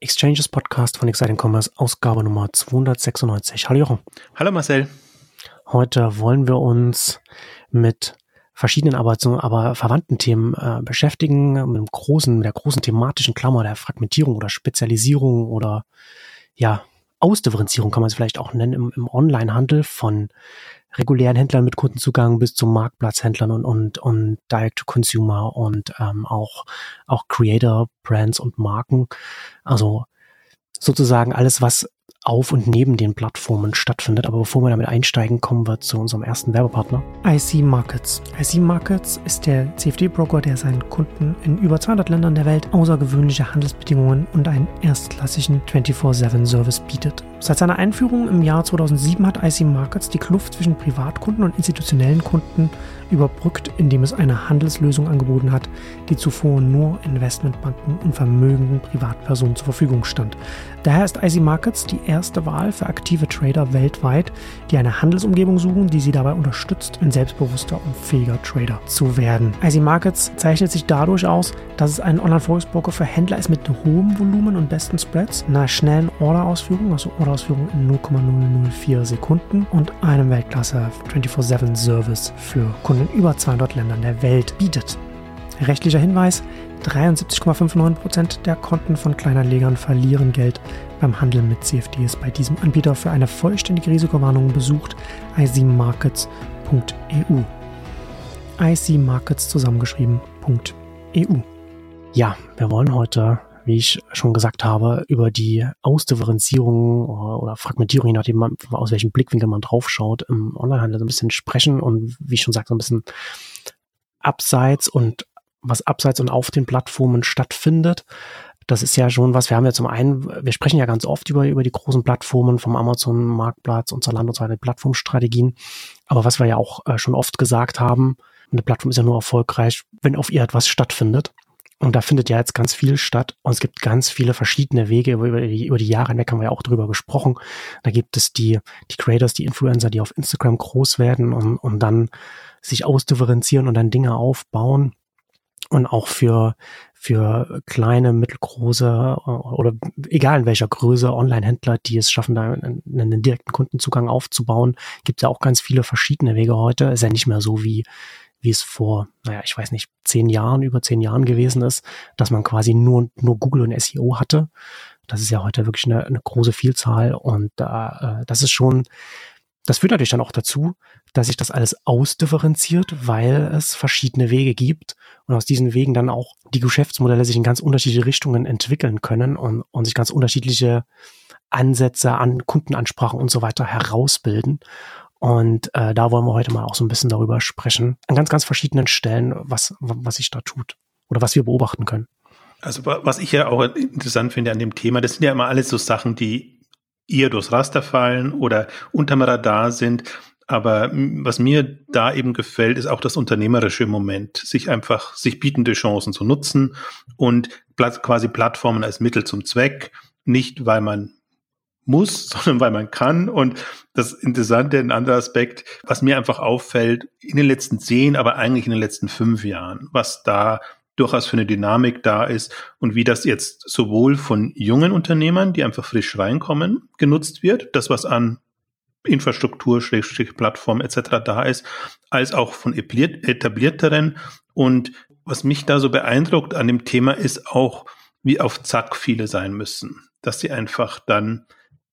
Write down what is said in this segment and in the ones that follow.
Exchanges Podcast von Exciting Commerce, Ausgabe Nummer 296. Hallo Jochen. Hallo Marcel. Heute wollen wir uns mit verschiedenen, aber, aber verwandten Themen äh, beschäftigen, mit dem großen, mit der großen thematischen Klammer der Fragmentierung oder Spezialisierung oder ja, Ausdifferenzierung kann man es vielleicht auch nennen im, im Onlinehandel von regulären Händlern mit Kundenzugang bis zu Marktplatzhändlern und, und, und Direct-to-Consumer und ähm, auch, auch Creator, Brands und Marken. Also sozusagen alles, was auf und neben den Plattformen stattfindet. Aber bevor wir damit einsteigen, kommen wir zu unserem ersten Werbepartner. IC Markets. IC Markets ist der CFD-Broker, der seinen Kunden in über 200 Ländern der Welt außergewöhnliche Handelsbedingungen und einen erstklassigen 24-7-Service bietet. Seit seiner Einführung im Jahr 2007 hat IC Markets die Kluft zwischen Privatkunden und institutionellen Kunden überbrückt, indem es eine Handelslösung angeboten hat, die zuvor nur Investmentbanken und vermögenden Privatpersonen zur Verfügung stand. Daher ist IC Markets die erste Wahl für aktive Trader weltweit, die eine Handelsumgebung suchen, die sie dabei unterstützt, ein selbstbewusster und fähiger Trader zu werden. IC Markets zeichnet sich dadurch aus, dass es ein Online-Forex-Broker für Händler ist mit hohem Volumen und besten Spreads, einer schnellen Orderausführung, also Orderausführung in 0,004 Sekunden und einem Weltklasse 24-7-Service für Kunden in über 200 Ländern der Welt bietet. Rechtlicher Hinweis, 73,59% der Konten von Kleinanlegern verlieren Geld beim Handel mit CFDs bei diesem Anbieter. Für eine vollständige Risikowarnung besucht icmarkets.eu. icmarkets zusammengeschrieben.eu. Ja, wir wollen heute, wie ich schon gesagt habe, über die Ausdifferenzierung oder Fragmentierung, je nachdem, aus welchem Blickwinkel man draufschaut, im Onlinehandel so ein bisschen sprechen und wie ich schon sagte, so ein bisschen abseits und was abseits und auf den Plattformen stattfindet. Das ist ja schon was, wir haben ja zum einen, wir sprechen ja ganz oft über, über die großen Plattformen vom Amazon Marktplatz und Zalando und so weiter, Plattformstrategien. Aber was wir ja auch äh, schon oft gesagt haben, eine Plattform ist ja nur erfolgreich, wenn auf ihr etwas stattfindet. Und da findet ja jetzt ganz viel statt und es gibt ganz viele verschiedene Wege. Über die, über die Jahre hinweg haben wir ja auch drüber gesprochen. Da gibt es die, die Creators, die Influencer, die auf Instagram groß werden und, und dann sich ausdifferenzieren und dann Dinge aufbauen und auch für, für kleine, mittelgroße äh, oder egal in welcher Größe Online-Händler, die es schaffen, da einen, einen direkten Kundenzugang aufzubauen, gibt es ja auch ganz viele verschiedene Wege heute. Ist ja nicht mehr so wie, wie es vor, naja, ich weiß nicht, zehn Jahren, über zehn Jahren gewesen ist, dass man quasi nur, nur Google und SEO hatte. Das ist ja heute wirklich eine, eine große Vielzahl und äh, das ist schon das führt natürlich dann auch dazu, dass sich das alles ausdifferenziert, weil es verschiedene Wege gibt und aus diesen Wegen dann auch die Geschäftsmodelle sich in ganz unterschiedliche Richtungen entwickeln können und, und sich ganz unterschiedliche Ansätze an Kundenansprachen und so weiter herausbilden. Und äh, da wollen wir heute mal auch so ein bisschen darüber sprechen, an ganz, ganz verschiedenen Stellen, was, was sich da tut oder was wir beobachten können. Also was ich ja auch interessant finde an dem Thema, das sind ja immer alles so Sachen, die eher durchs Raster fallen oder unterm Radar sind. Aber was mir da eben gefällt, ist auch das unternehmerische Moment, sich einfach, sich bietende Chancen zu nutzen und quasi Plattformen als Mittel zum Zweck, nicht weil man muss, sondern weil man kann. Und das Interessante, ein anderer Aspekt, was mir einfach auffällt, in den letzten zehn, aber eigentlich in den letzten fünf Jahren, was da durchaus für eine Dynamik da ist und wie das jetzt sowohl von jungen Unternehmern, die einfach frisch reinkommen, genutzt wird, das was an Infrastruktur, Plattform etc. da ist, als auch von etablierteren. Und was mich da so beeindruckt an dem Thema ist auch, wie auf Zack viele sein müssen, dass sie einfach dann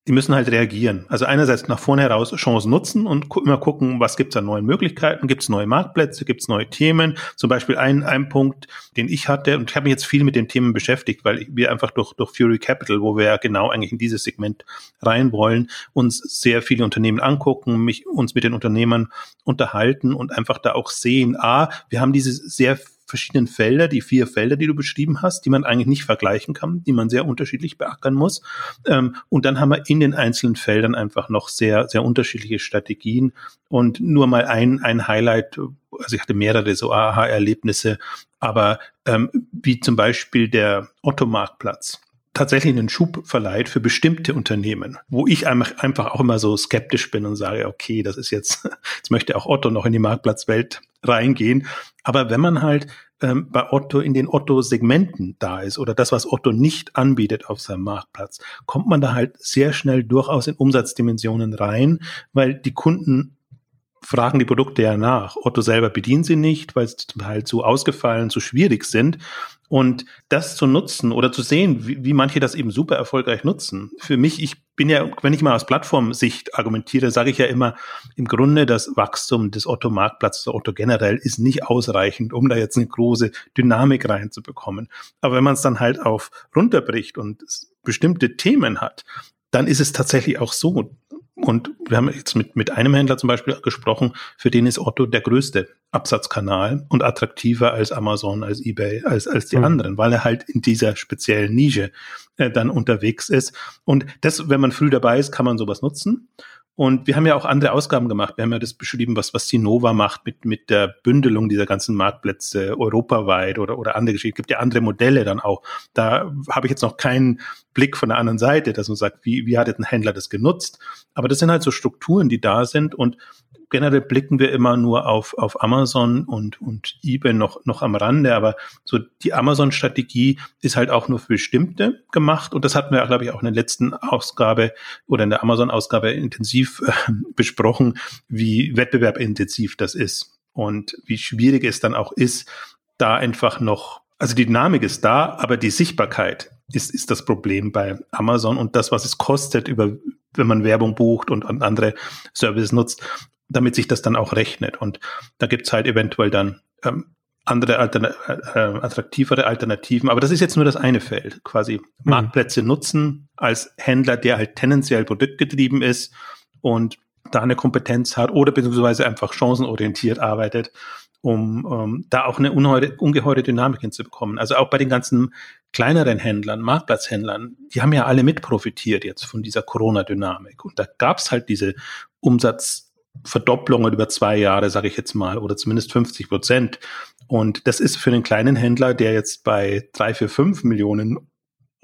die müssen halt reagieren. Also einerseits nach vorne heraus Chancen nutzen und gu immer gucken, was gibt's an neuen Möglichkeiten, gibt's neue Marktplätze, gibt's neue Themen. Zum Beispiel ein, ein Punkt, den ich hatte, und ich habe mich jetzt viel mit den Themen beschäftigt, weil wir einfach durch, durch Fury Capital, wo wir ja genau eigentlich in dieses Segment rein wollen, uns sehr viele Unternehmen angucken, mich, uns mit den Unternehmern unterhalten und einfach da auch sehen, ah, wir haben diese sehr verschiedenen Felder, die vier Felder, die du beschrieben hast, die man eigentlich nicht vergleichen kann, die man sehr unterschiedlich beackern muss. Ähm, und dann haben wir in den einzelnen Feldern einfach noch sehr, sehr unterschiedliche Strategien. Und nur mal ein, ein Highlight, also ich hatte mehrere so Aha-Erlebnisse, aber ähm, wie zum Beispiel der Otto-Marktplatz tatsächlich einen Schub verleiht für bestimmte Unternehmen, wo ich einfach auch immer so skeptisch bin und sage, okay, das ist jetzt, jetzt möchte auch Otto noch in die Marktplatzwelt reingehen. Aber wenn man halt ähm, bei Otto in den Otto-Segmenten da ist oder das, was Otto nicht anbietet auf seinem Marktplatz, kommt man da halt sehr schnell durchaus in Umsatzdimensionen rein, weil die Kunden fragen die Produkte ja nach. Otto selber bedient sie nicht, weil sie zum Teil zu ausgefallen, zu schwierig sind. Und das zu nutzen oder zu sehen, wie, wie manche das eben super erfolgreich nutzen. Für mich, ich bin ja, wenn ich mal aus Plattformsicht argumentiere, sage ich ja immer, im Grunde das Wachstum des Otto-Marktplatzes, Otto generell, ist nicht ausreichend, um da jetzt eine große Dynamik reinzubekommen. Aber wenn man es dann halt auf runterbricht und bestimmte Themen hat, dann ist es tatsächlich auch so, und wir haben jetzt mit, mit einem Händler zum Beispiel gesprochen, für den ist Otto der größte Absatzkanal und attraktiver als Amazon, als eBay, als, als die mhm. anderen, weil er halt in dieser speziellen Nische äh, dann unterwegs ist. Und das, wenn man früh dabei ist, kann man sowas nutzen. Und wir haben ja auch andere Ausgaben gemacht. Wir haben ja das beschrieben, was, was Sinova macht mit, mit der Bündelung dieser ganzen Marktplätze europaweit oder, oder andere Geschichten. Es gibt ja andere Modelle dann auch. Da habe ich jetzt noch keinen Blick von der anderen Seite, dass man sagt, wie, wie hat ein Händler das genutzt? Aber das sind halt so Strukturen, die da sind und generell blicken wir immer nur auf, auf Amazon und, und eBay noch, noch am Rande, aber so die Amazon-Strategie ist halt auch nur für bestimmte gemacht und das hatten wir, glaube ich, auch in der letzten Ausgabe oder in der Amazon-Ausgabe intensiv äh, besprochen, wie wettbewerbintensiv das ist und wie schwierig es dann auch ist, da einfach noch, also die Dynamik ist da, aber die Sichtbarkeit ist, ist das Problem bei Amazon und das, was es kostet, über, wenn man Werbung bucht und, und andere Services nutzt, damit sich das dann auch rechnet. Und da gibt's halt eventuell dann ähm, andere Altern äh, attraktivere Alternativen. Aber das ist jetzt nur das eine Feld, quasi mhm. Marktplätze nutzen als Händler, der halt tendenziell produktgetrieben ist und da eine Kompetenz hat oder beziehungsweise einfach chancenorientiert arbeitet, um um da auch eine unheure, ungeheure Dynamik hinzubekommen. Also auch bei den ganzen kleineren Händlern, Marktplatzhändlern, die haben ja alle mit profitiert jetzt von dieser Corona-Dynamik. Und da gab's halt diese Umsatz Verdopplungen über zwei Jahre, sage ich jetzt mal, oder zumindest 50 Prozent. Und das ist für einen kleinen Händler, der jetzt bei drei, vier, fünf Millionen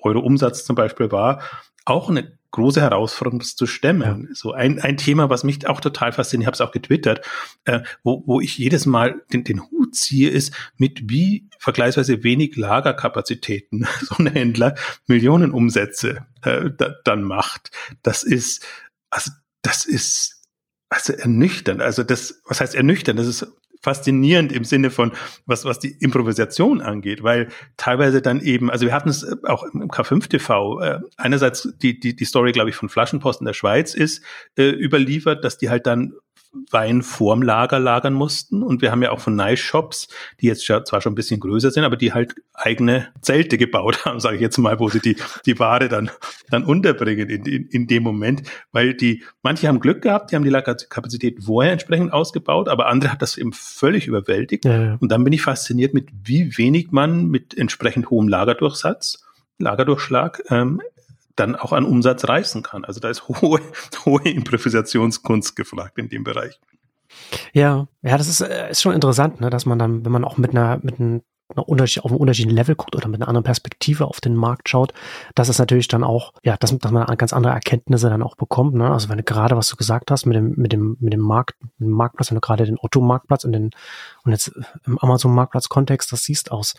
Euro Umsatz zum Beispiel war, auch eine große Herausforderung, das zu stemmen. Ja. So ein, ein Thema, was mich auch total fasziniert, ich habe es auch getwittert, äh, wo, wo ich jedes Mal den, den Hut ziehe, ist, mit wie vergleichsweise wenig Lagerkapazitäten so ein Händler Millionen Umsätze äh, da, dann macht. Das ist, also das ist also ernüchternd. Also das, was heißt ernüchternd? Das ist faszinierend im Sinne von, was, was die Improvisation angeht, weil teilweise dann eben, also wir hatten es auch im K5 TV, äh, einerseits die, die, die Story, glaube ich, von Flaschenpost in der Schweiz ist äh, überliefert, dass die halt dann Wein vorm Lager lagern mussten. Und wir haben ja auch von Nice Shops, die jetzt zwar schon ein bisschen größer sind, aber die halt eigene Zelte gebaut haben, sage ich jetzt mal, wo sie die, die Ware dann, dann unterbringen in, in, in dem Moment. Weil die, manche haben Glück gehabt, die haben die Lagerkapazität vorher entsprechend ausgebaut, aber andere hat das eben völlig überwältigt. Ja, ja. Und dann bin ich fasziniert mit, wie wenig man mit entsprechend hohem Lagerdurchsatz Lagerdurchschlag ähm, dann auch an Umsatz reißen kann. Also da ist hohe, hohe Improvisationskunst gefragt in dem Bereich. Ja, ja, das ist, äh, ist schon interessant, ne, dass man dann, wenn man auch mit einer, mit einem Unterschied, auf einem unterschiedlichen Level guckt oder mit einer anderen Perspektive auf den Markt schaut, dass es natürlich dann auch, ja, dass, dass man ganz andere Erkenntnisse dann auch bekommt. Ne? Also wenn du gerade, was du gesagt hast, mit dem, mit dem, mit dem Markt, mit dem Marktplatz, wenn du gerade den Otto-Marktplatz und den, und jetzt im Amazon-Marktplatz-Kontext das siehst aus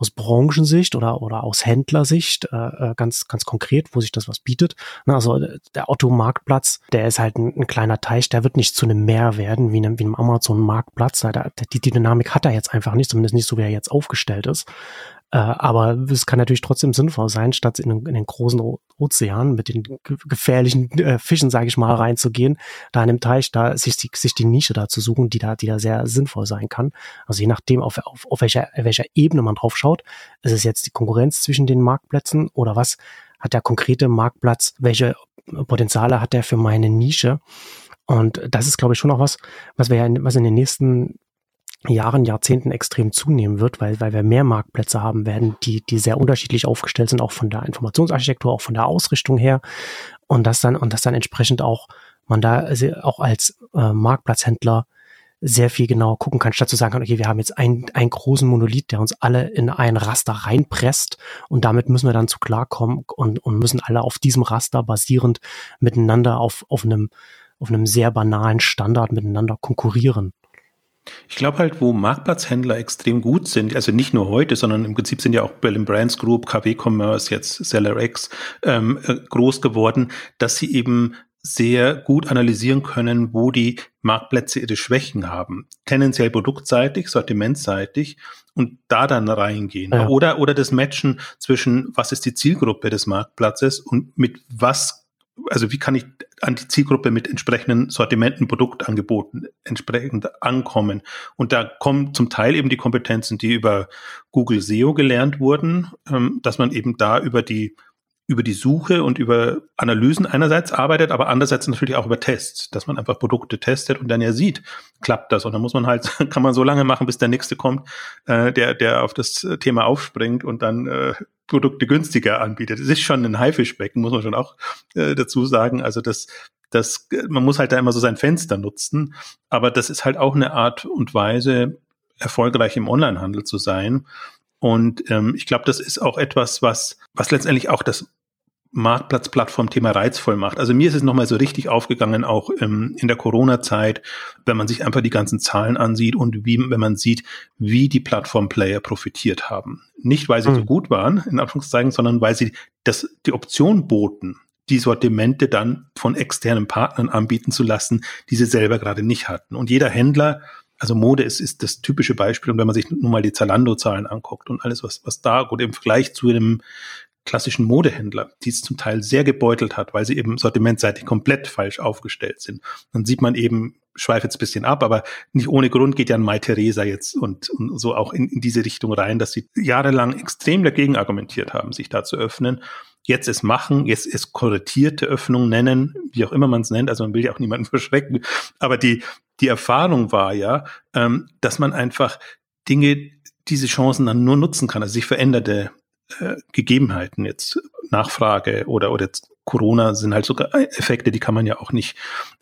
aus Branchensicht oder, oder aus Händlersicht äh, äh, ganz, ganz konkret, wo sich das was bietet. Na, also äh, der Otto-Marktplatz, der ist halt ein, ein, kleiner Teich, der wird nicht zu einem Meer werden, wie einem, wie einem Amazon-Marktplatz. Die, die Dynamik hat er jetzt einfach nicht, zumindest nicht so, wie er jetzt aufgestellt ist. Äh, aber es kann natürlich trotzdem sinnvoll sein, statt in, in den großen Ozean mit den gefährlichen äh, Fischen, sage ich mal, reinzugehen, da in dem Teich, da sich die, sich die Nische da zu suchen, die da, die da sehr sinnvoll sein kann. Also je nachdem, auf, auf, auf welcher, welcher Ebene man drauf schaut, ist es jetzt die Konkurrenz zwischen den Marktplätzen oder was hat der konkrete Marktplatz, welche Potenziale hat der für meine Nische? Und das ist, glaube ich, schon auch was, was wir ja, in, was in den nächsten Jahren, Jahrzehnten extrem zunehmen wird, weil, weil wir mehr Marktplätze haben werden, die, die sehr unterschiedlich aufgestellt sind, auch von der Informationsarchitektur, auch von der Ausrichtung her. Und das dann, und das dann entsprechend auch, man da auch als äh, Marktplatzhändler sehr viel genauer gucken kann, statt zu sagen okay, wir haben jetzt einen, einen großen Monolith, der uns alle in ein Raster reinpresst und damit müssen wir dann zu klarkommen und, und müssen alle auf diesem Raster basierend miteinander auf, auf einem, auf einem sehr banalen Standard miteinander konkurrieren. Ich glaube halt, wo Marktplatzhändler extrem gut sind, also nicht nur heute, sondern im Prinzip sind ja auch Berlin Brands Group, KW Commerce, jetzt SellerX ähm, äh, groß geworden, dass sie eben sehr gut analysieren können, wo die Marktplätze ihre Schwächen haben. Tendenziell produktseitig, sortimentseitig und da dann reingehen. Ja. Oder, oder das Matchen zwischen, was ist die Zielgruppe des Marktplatzes und mit was, also wie kann ich an die Zielgruppe mit entsprechenden Sortimenten, Produktangeboten entsprechend ankommen. Und da kommen zum Teil eben die Kompetenzen, die über Google SEO gelernt wurden, ähm, dass man eben da über die über die Suche und über Analysen einerseits arbeitet, aber andererseits natürlich auch über Tests, dass man einfach Produkte testet und dann ja sieht, klappt das. Und dann muss man halt, kann man so lange machen, bis der nächste kommt, äh, der, der auf das Thema aufspringt und dann äh, Produkte günstiger anbietet. Es ist schon ein Haifischbecken, muss man schon auch äh, dazu sagen. Also das, das, man muss halt da immer so sein Fenster nutzen. Aber das ist halt auch eine Art und Weise, erfolgreich im Onlinehandel zu sein. Und ähm, ich glaube, das ist auch etwas, was, was letztendlich auch das Marktplatzplattform-Thema reizvoll macht. Also mir ist es nochmal so richtig aufgegangen, auch ähm, in der Corona-Zeit, wenn man sich einfach die ganzen Zahlen ansieht und wie, wenn man sieht, wie die Plattform-Player profitiert haben. Nicht, weil sie mhm. so gut waren, in Anführungszeichen, sondern weil sie das, die Option boten, die Sortimente dann von externen Partnern anbieten zu lassen, die sie selber gerade nicht hatten. Und jeder Händler, also Mode ist, ist das typische Beispiel, und wenn man sich nun mal die Zalando-Zahlen anguckt und alles, was, was da gut im Vergleich zu dem klassischen Modehändler, die es zum Teil sehr gebeutelt hat, weil sie eben sortimentseitig komplett falsch aufgestellt sind. Dann sieht man eben, schweife jetzt ein bisschen ab, aber nicht ohne Grund geht ja ein Mai Theresa jetzt und, und so auch in, in diese Richtung rein, dass sie jahrelang extrem dagegen argumentiert haben, sich da zu öffnen. Jetzt es machen, jetzt es korrigierte Öffnung nennen, wie auch immer man es nennt, also man will ja auch niemanden verschrecken, aber die, die Erfahrung war ja, ähm, dass man einfach Dinge, diese Chancen dann nur nutzen kann, also sich veränderte äh, Gegebenheiten jetzt Nachfrage oder oder jetzt Corona sind halt sogar Effekte, die kann man ja auch nicht,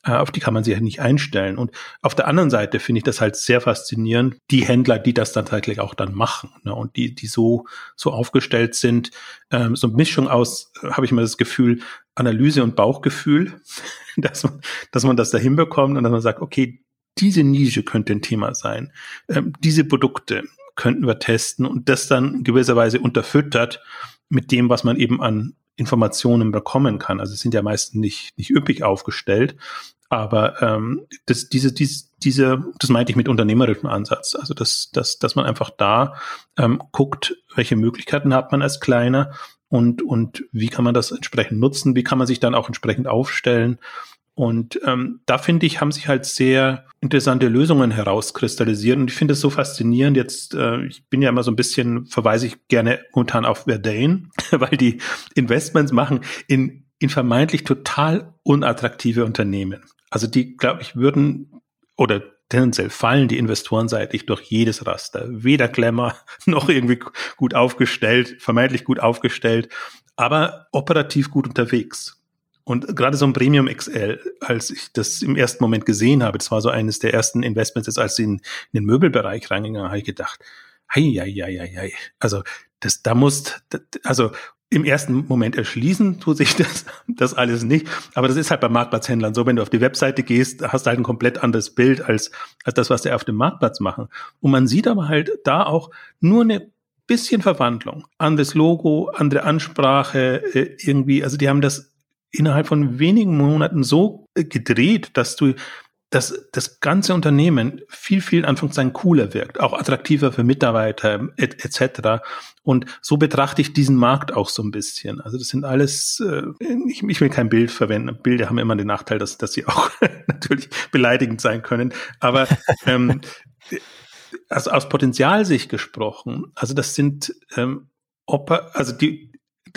äh, auf die kann man sich ja nicht einstellen. Und auf der anderen Seite finde ich das halt sehr faszinierend, die Händler, die das dann tatsächlich auch dann machen ne, und die die so so aufgestellt sind, ähm, so eine Mischung aus, äh, habe ich mal das Gefühl, Analyse und Bauchgefühl, dass man dass man das da hinbekommt und dass man sagt, okay, diese Nische könnte ein Thema sein. Ähm, diese Produkte, könnten wir testen und das dann gewisserweise unterfüttert mit dem, was man eben an Informationen bekommen kann. Also sind ja meistens nicht, nicht üppig aufgestellt, aber ähm, das, diese, diese, diese, das meinte ich mit unternehmerischem Ansatz. Also dass, dass, dass man einfach da ähm, guckt, welche Möglichkeiten hat man als Kleiner und, und wie kann man das entsprechend nutzen, wie kann man sich dann auch entsprechend aufstellen und ähm, da finde ich, haben sich halt sehr interessante Lösungen herauskristallisiert. Und ich finde es so faszinierend. Jetzt, äh, ich bin ja immer so ein bisschen, verweise ich gerne momentan auf Verdane, weil die Investments machen in, in vermeintlich total unattraktive Unternehmen. Also die, glaube ich, würden oder tendenziell fallen die Investoren seitlich durch jedes Raster. Weder Glamour noch irgendwie gut aufgestellt, vermeintlich gut aufgestellt, aber operativ gut unterwegs. Und gerade so ein Premium XL, als ich das im ersten Moment gesehen habe, das war so eines der ersten Investments, als ich in, in den Möbelbereich reingegangen habe ich gedacht, hei, hei, hei, hei. Also das, da muss, also im ersten Moment erschließen tut sich das, das alles nicht. Aber das ist halt bei Marktplatzhändlern so, wenn du auf die Webseite gehst, hast du halt ein komplett anderes Bild als, als das, was sie auf dem Marktplatz machen. Und man sieht aber halt da auch nur eine bisschen Verwandlung. Anderes Logo, andere Ansprache, äh, irgendwie, also die haben das innerhalb von wenigen Monaten so äh, gedreht, dass du dass das ganze Unternehmen viel, viel Anführungszeichen cooler wirkt, auch attraktiver für Mitarbeiter etc. Et und so betrachte ich diesen Markt auch so ein bisschen. Also das sind alles, äh, ich, ich will kein Bild verwenden. Bilder haben immer den Nachteil, dass, dass sie auch natürlich beleidigend sein können. Aber ähm, also aus Potenzialsicht gesprochen, also das sind ähm, Oper, also die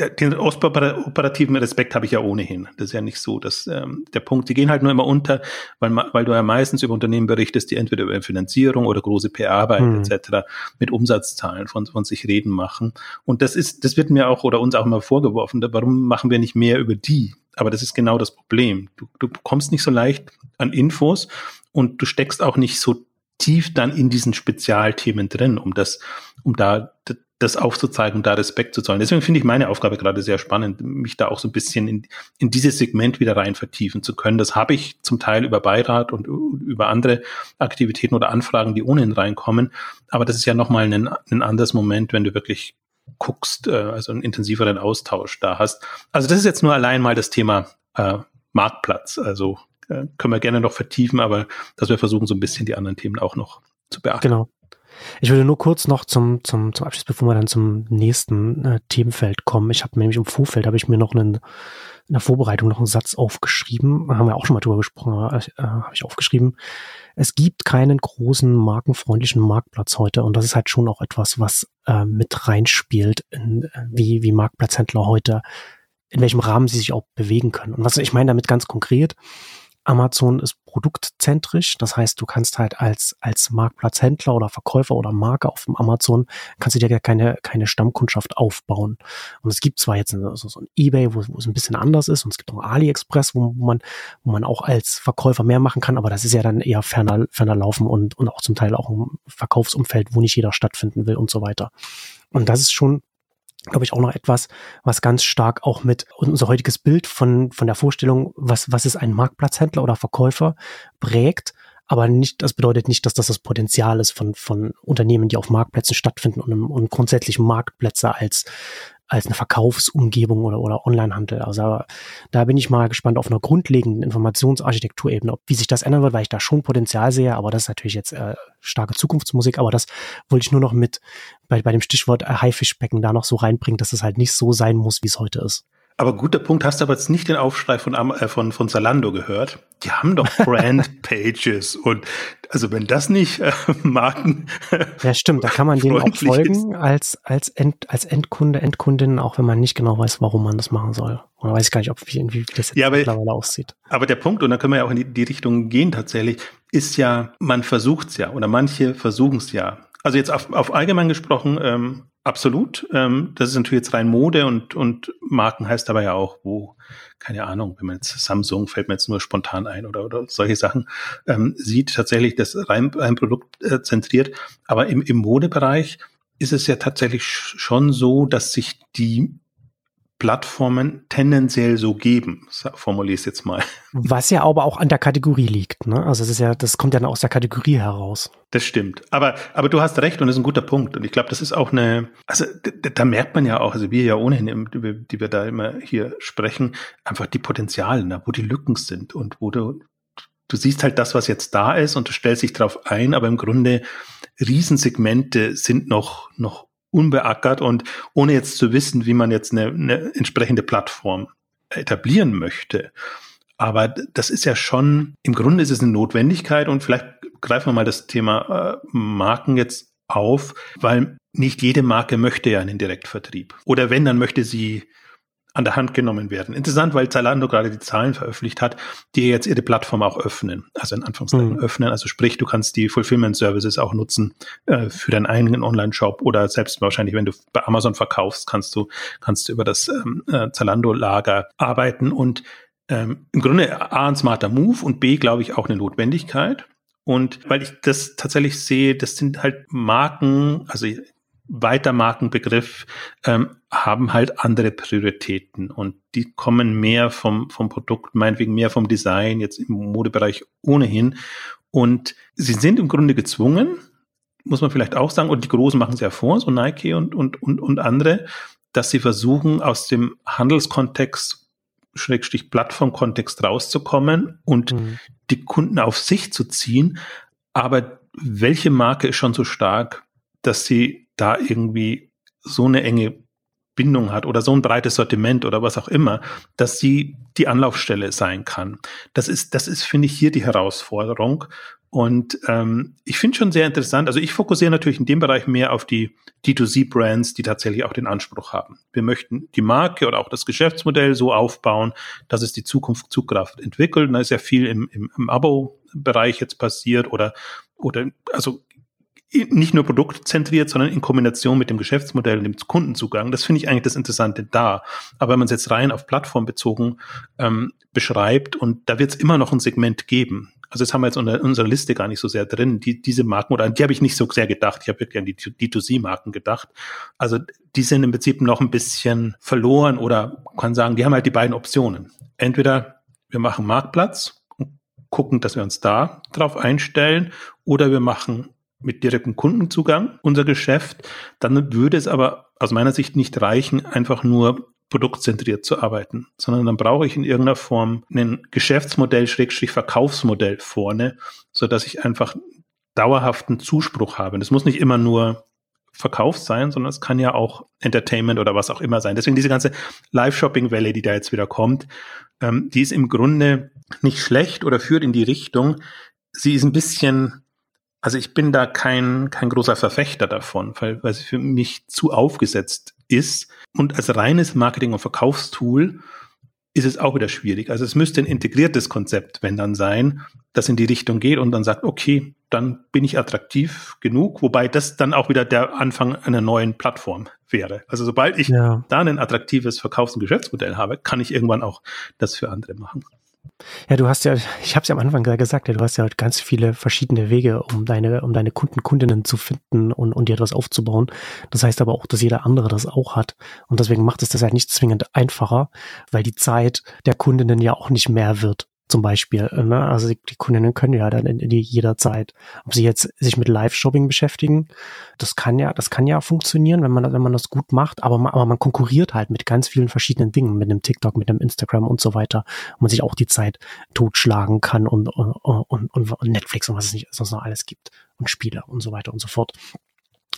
den operativen Respekt habe ich ja ohnehin. Das ist ja nicht so, dass ähm, der Punkt, die gehen halt nur immer unter, weil, weil du ja meistens über Unternehmen berichtest, die entweder über Finanzierung oder große PR-Arbeit mhm. etc. mit Umsatzzahlen von, von sich reden machen. Und das ist, das wird mir auch oder uns auch immer vorgeworfen. Warum machen wir nicht mehr über die? Aber das ist genau das Problem. Du, du kommst nicht so leicht an Infos und du steckst auch nicht so tief dann in diesen Spezialthemen drin, um das, um da das aufzuzeigen und da Respekt zu zollen. Deswegen finde ich meine Aufgabe gerade sehr spannend, mich da auch so ein bisschen in, in dieses Segment wieder rein vertiefen zu können. Das habe ich zum Teil über Beirat und über andere Aktivitäten oder Anfragen, die ohnehin reinkommen. Aber das ist ja nochmal ein, ein anderes Moment, wenn du wirklich guckst, äh, also einen intensiveren Austausch da hast. Also das ist jetzt nur allein mal das Thema äh, Marktplatz. Also äh, können wir gerne noch vertiefen, aber dass wir versuchen, so ein bisschen die anderen Themen auch noch zu beachten. Genau. Ich würde nur kurz noch zum, zum, zum Abschluss, bevor wir dann zum nächsten äh, Themenfeld kommen. Ich habe nämlich im Vorfeld, habe ich mir noch einen, in der Vorbereitung noch einen Satz aufgeschrieben. Da haben wir auch schon mal drüber gesprochen, aber, äh, habe ich aufgeschrieben. Es gibt keinen großen markenfreundlichen Marktplatz heute und das ist halt schon auch etwas, was äh, mit reinspielt, in, äh, wie, wie Marktplatzhändler heute, in welchem Rahmen sie sich auch bewegen können. Und was ich meine damit ganz konkret, Amazon ist produktzentrisch. Das heißt, du kannst halt als, als Marktplatzhändler oder Verkäufer oder Marke auf dem Amazon, kannst du dir keine, keine Stammkundschaft aufbauen. Und es gibt zwar jetzt so, so ein Ebay, wo, wo es ein bisschen anders ist, und es gibt auch AliExpress, wo, wo man, wo man auch als Verkäufer mehr machen kann, aber das ist ja dann eher ferner, ferner laufen und, und auch zum Teil auch ein Verkaufsumfeld, wo nicht jeder stattfinden will und so weiter. Und das ist schon glaube ich, auch noch etwas, was ganz stark auch mit unser heutiges Bild von, von der Vorstellung, was, was ist ein Marktplatzhändler oder Verkäufer prägt. Aber nicht, das bedeutet nicht, dass das das Potenzial ist von, von Unternehmen, die auf Marktplätzen stattfinden und, und grundsätzlich Marktplätze als, als eine Verkaufsumgebung oder, oder Onlinehandel. Also da bin ich mal gespannt auf einer grundlegenden Informationsarchitekturebene, ob wie sich das ändern wird, weil ich da schon Potenzial sehe, aber das ist natürlich jetzt äh, starke Zukunftsmusik, aber das wollte ich nur noch mit bei, bei dem Stichwort äh, Haifischbecken da noch so reinbringen, dass es halt nicht so sein muss, wie es heute ist. Aber guter Punkt, hast du aber jetzt nicht den Aufschrei von, äh, von, von Zalando gehört? Die haben doch Brand Pages und also wenn das nicht äh, Marken. Ja, stimmt, da kann man denen auch folgen als, als, End, als Endkunde, Endkundin, auch wenn man nicht genau weiß, warum man das machen soll. Oder weiß ich gar nicht, ob wie, wie das jetzt ja, aber, mittlerweile aussieht. Aber der Punkt, und da können wir ja auch in die, die Richtung gehen tatsächlich, ist ja, man versucht es ja oder manche versuchen es ja. Also jetzt auf, auf allgemein gesprochen, ähm, Absolut. Ähm, das ist natürlich jetzt rein Mode und, und Marken heißt aber ja auch, wo, keine Ahnung, wenn man jetzt Samsung fällt mir jetzt nur spontan ein oder, oder solche Sachen, ähm, sieht tatsächlich das rein, rein Produkt äh, zentriert. Aber im, im Modebereich ist es ja tatsächlich schon so, dass sich die Plattformen tendenziell so geben, formuliere ich es jetzt mal. Was ja aber auch an der Kategorie liegt, ne? Also es ist ja, das kommt ja aus der Kategorie heraus. Das stimmt. Aber, aber du hast recht und das ist ein guter Punkt. Und ich glaube, das ist auch eine, also da merkt man ja auch, also wir ja ohnehin, die wir da immer hier sprechen, einfach die Potenziale, ne? wo die Lücken sind und wo du, du siehst halt das, was jetzt da ist und du stellst dich drauf ein, aber im Grunde Riesensegmente sind noch, noch unbeackert und ohne jetzt zu wissen, wie man jetzt eine, eine entsprechende Plattform etablieren möchte. Aber das ist ja schon, im Grunde ist es eine Notwendigkeit und vielleicht greifen wir mal das Thema äh, Marken jetzt auf, weil nicht jede Marke möchte ja einen Direktvertrieb. Oder wenn, dann möchte sie an der Hand genommen werden. Interessant, weil Zalando gerade die Zahlen veröffentlicht hat, die jetzt ihre Plattform auch öffnen. Also in Anführungszeichen mhm. öffnen. Also sprich, du kannst die Fulfillment Services auch nutzen äh, für deinen eigenen Online-Shop oder selbst wahrscheinlich, wenn du bei Amazon verkaufst, kannst du, kannst du über das ähm, äh, Zalando-Lager arbeiten und ähm, im Grunde A, ein smarter Move und B, glaube ich, auch eine Notwendigkeit. Und weil ich das tatsächlich sehe, das sind halt Marken, also weiter Markenbegriff, ähm, haben halt andere Prioritäten und die kommen mehr vom, vom Produkt, meinetwegen mehr vom Design, jetzt im Modebereich ohnehin. Und sie sind im Grunde gezwungen, muss man vielleicht auch sagen, und die Großen machen es ja vor, so Nike und, und, und, und andere, dass sie versuchen, aus dem Handelskontext, Schrägstrich Plattformkontext rauszukommen und mhm. die Kunden auf sich zu ziehen. Aber welche Marke ist schon so stark, dass sie da irgendwie so eine enge Bindung hat oder so ein breites Sortiment oder was auch immer, dass sie die Anlaufstelle sein kann. Das ist, das ist, finde ich, hier die Herausforderung. Und ähm, ich finde schon sehr interessant. Also ich fokussiere natürlich in dem Bereich mehr auf die D2C-Brands, die tatsächlich auch den Anspruch haben. Wir möchten die Marke oder auch das Geschäftsmodell so aufbauen, dass es die Zukunft Zugkraft entwickelt. Und da ist ja viel im, im, im Abo-Bereich jetzt passiert oder oder also nicht nur produktzentriert, sondern in Kombination mit dem Geschäftsmodell und dem Kundenzugang. Das finde ich eigentlich das Interessante da. Aber wenn man es jetzt rein auf Plattform bezogen ähm, beschreibt, und da wird es immer noch ein Segment geben. Also das haben wir jetzt unter unserer Liste gar nicht so sehr drin. Die, diese Marken, oder die habe ich nicht so sehr gedacht. Ich habe wirklich an die D2C-Marken gedacht. Also die sind im Prinzip noch ein bisschen verloren oder kann sagen, die haben halt die beiden Optionen. Entweder wir machen Marktplatz und gucken, dass wir uns da drauf einstellen, oder wir machen mit direktem Kundenzugang unser Geschäft, dann würde es aber aus meiner Sicht nicht reichen, einfach nur produktzentriert zu arbeiten, sondern dann brauche ich in irgendeiner Form ein Geschäftsmodell, Schrägstrich Verkaufsmodell vorne, so dass ich einfach dauerhaften Zuspruch habe. Das muss nicht immer nur Verkauf sein, sondern es kann ja auch Entertainment oder was auch immer sein. Deswegen diese ganze Live-Shopping-Welle, die da jetzt wieder kommt, ähm, die ist im Grunde nicht schlecht oder führt in die Richtung. Sie ist ein bisschen also ich bin da kein, kein großer Verfechter davon, weil, weil sie für mich zu aufgesetzt ist. Und als reines Marketing- und Verkaufstool ist es auch wieder schwierig. Also es müsste ein integriertes Konzept, wenn dann sein, das in die Richtung geht und dann sagt, okay, dann bin ich attraktiv genug, wobei das dann auch wieder der Anfang einer neuen Plattform wäre. Also sobald ich ja. da ein attraktives Verkaufs- und Geschäftsmodell habe, kann ich irgendwann auch das für andere machen. Ja, du hast ja, ich habe es ja am Anfang gesagt, ja, du hast ja ganz viele verschiedene Wege, um deine, um deine Kunden, Kundinnen zu finden und, und dir etwas aufzubauen. Das heißt aber auch, dass jeder andere das auch hat. Und deswegen macht es das halt nicht zwingend einfacher, weil die Zeit der Kundinnen ja auch nicht mehr wird zum Beispiel. Ne? Also die, die Kundinnen können ja dann in, in jederzeit, ob sie jetzt sich mit Live-Shopping beschäftigen, das kann ja, das kann ja funktionieren, wenn man, wenn man das gut macht, aber man, aber man konkurriert halt mit ganz vielen verschiedenen Dingen, mit einem TikTok, mit einem Instagram und so weiter, wo man sich auch die Zeit totschlagen kann und, und, und, und Netflix und was es nicht sonst noch alles gibt und Spiele und so weiter und so fort.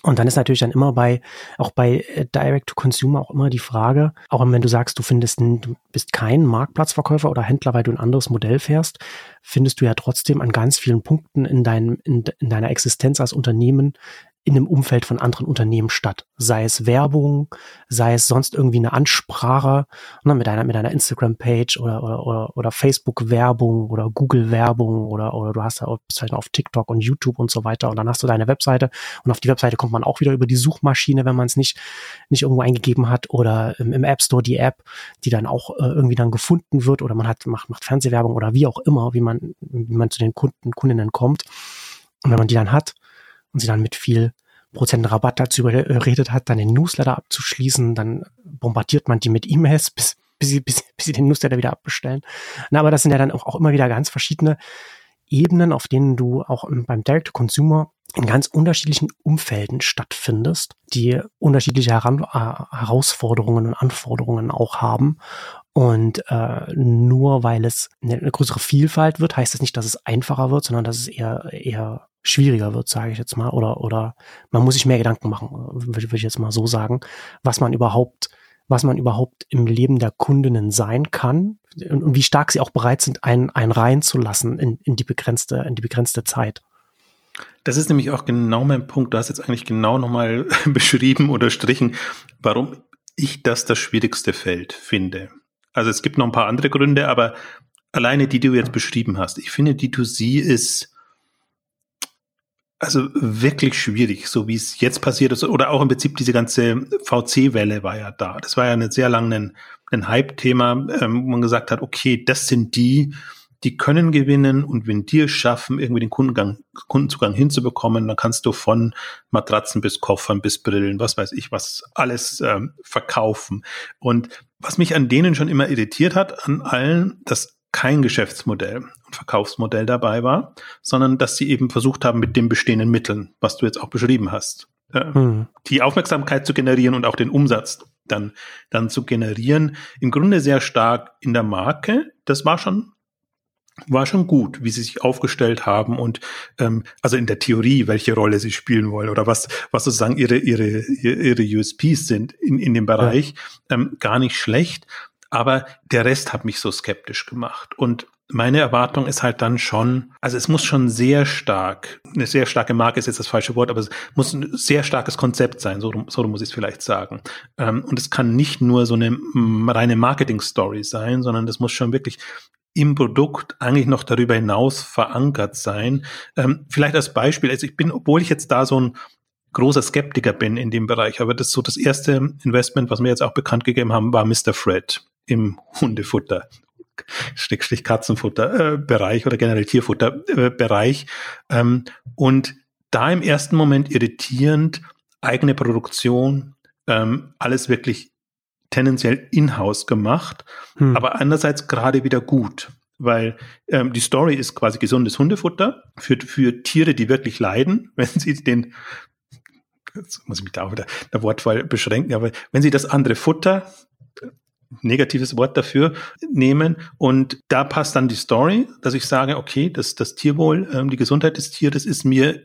Und dann ist natürlich dann immer bei, auch bei äh, Direct to Consumer auch immer die Frage, auch wenn du sagst, du findest, du bist kein Marktplatzverkäufer oder Händler, weil du ein anderes Modell fährst, findest du ja trotzdem an ganz vielen Punkten in deinem, in, in deiner Existenz als Unternehmen in einem Umfeld von anderen Unternehmen statt. Sei es Werbung, sei es sonst irgendwie eine Ansprache ne, mit einer, mit einer Instagram-Page oder, oder, oder, oder Facebook-Werbung oder Google-Werbung oder, oder du hast ja bist halt auf TikTok und YouTube und so weiter und dann hast du deine Webseite und auf die Webseite kommt man auch wieder über die Suchmaschine, wenn man es nicht, nicht irgendwo eingegeben hat oder im, im App Store die App, die dann auch äh, irgendwie dann gefunden wird oder man hat, macht, macht Fernsehwerbung oder wie auch immer, wie man, wie man zu den Kunden, Kundinnen kommt. Und wenn man die dann hat, und sie dann mit viel Prozent Rabatt dazu überredet hat, dann den Newsletter abzuschließen, dann bombardiert man die mit E-Mails, bis, bis, sie, bis, bis sie den Newsletter wieder abbestellen. Na, aber das sind ja dann auch, auch immer wieder ganz verschiedene Ebenen, auf denen du auch beim Direct-to-Consumer in ganz unterschiedlichen Umfelden stattfindest, die unterschiedliche Heran äh, Herausforderungen und Anforderungen auch haben. Und äh, nur weil es eine, größere Vielfalt wird, heißt das nicht, dass es einfacher wird, sondern dass es eher, eher schwieriger wird, sage ich jetzt mal, oder oder man muss sich mehr Gedanken machen, würde würd ich jetzt mal so sagen, was man überhaupt, was man überhaupt im Leben der Kundinnen sein kann und, und wie stark sie auch bereit sind, einen, einen reinzulassen in, in die begrenzte, in die begrenzte Zeit. Das ist nämlich auch genau mein Punkt. Du hast jetzt eigentlich genau nochmal beschrieben oder strichen, warum ich das das schwierigste Feld finde. Also es gibt noch ein paar andere Gründe, aber alleine die, die du jetzt beschrieben hast. Ich finde, D2C ist also wirklich schwierig, so wie es jetzt passiert ist. Oder auch im Prinzip diese ganze VC-Welle war ja da. Das war ja eine sehr lange ein, Hype-Thema, ähm, wo man gesagt hat, okay, das sind die, die können gewinnen und wenn die es schaffen, irgendwie den Kundengang, Kundenzugang hinzubekommen, dann kannst du von Matratzen bis Koffern bis Brillen, was weiß ich, was alles ähm, verkaufen. Und was mich an denen schon immer irritiert hat, an allen, dass kein Geschäftsmodell und Verkaufsmodell dabei war, sondern dass sie eben versucht haben, mit den bestehenden Mitteln, was du jetzt auch beschrieben hast, äh, hm. die Aufmerksamkeit zu generieren und auch den Umsatz dann, dann zu generieren. Im Grunde sehr stark in der Marke. Das war schon war schon gut, wie sie sich aufgestellt haben und ähm, also in der Theorie, welche Rolle sie spielen wollen oder was was sozusagen ihre ihre ihre USPs sind in in dem Bereich, ja. ähm, gar nicht schlecht. Aber der Rest hat mich so skeptisch gemacht. Und meine Erwartung ist halt dann schon, also es muss schon sehr stark, eine sehr starke Marke ist jetzt das falsche Wort, aber es muss ein sehr starkes Konzept sein, so, so muss ich es vielleicht sagen. Ähm, und es kann nicht nur so eine reine Marketing-Story sein, sondern das muss schon wirklich im Produkt eigentlich noch darüber hinaus verankert sein. Ähm, vielleicht als Beispiel, also ich bin, obwohl ich jetzt da so ein großer Skeptiker bin in dem Bereich, aber das so das erste Investment, was wir jetzt auch bekannt gegeben haben, war Mr. Fred im Hundefutter. Schrägstrich Katzenfutter äh, Bereich oder generell Tierfutter äh, Bereich. Ähm, und da im ersten Moment irritierend, eigene Produktion, ähm, alles wirklich tendenziell in-house gemacht, hm. aber andererseits gerade wieder gut, weil ähm, die Story ist quasi gesundes Hundefutter für, für Tiere, die wirklich leiden, wenn sie den jetzt muss ich mich da auch wieder der Wortwahl beschränken, aber wenn sie das andere Futter negatives Wort dafür nehmen. Und da passt dann die Story, dass ich sage, okay, das, das Tierwohl, ähm, die Gesundheit des Tieres ist mir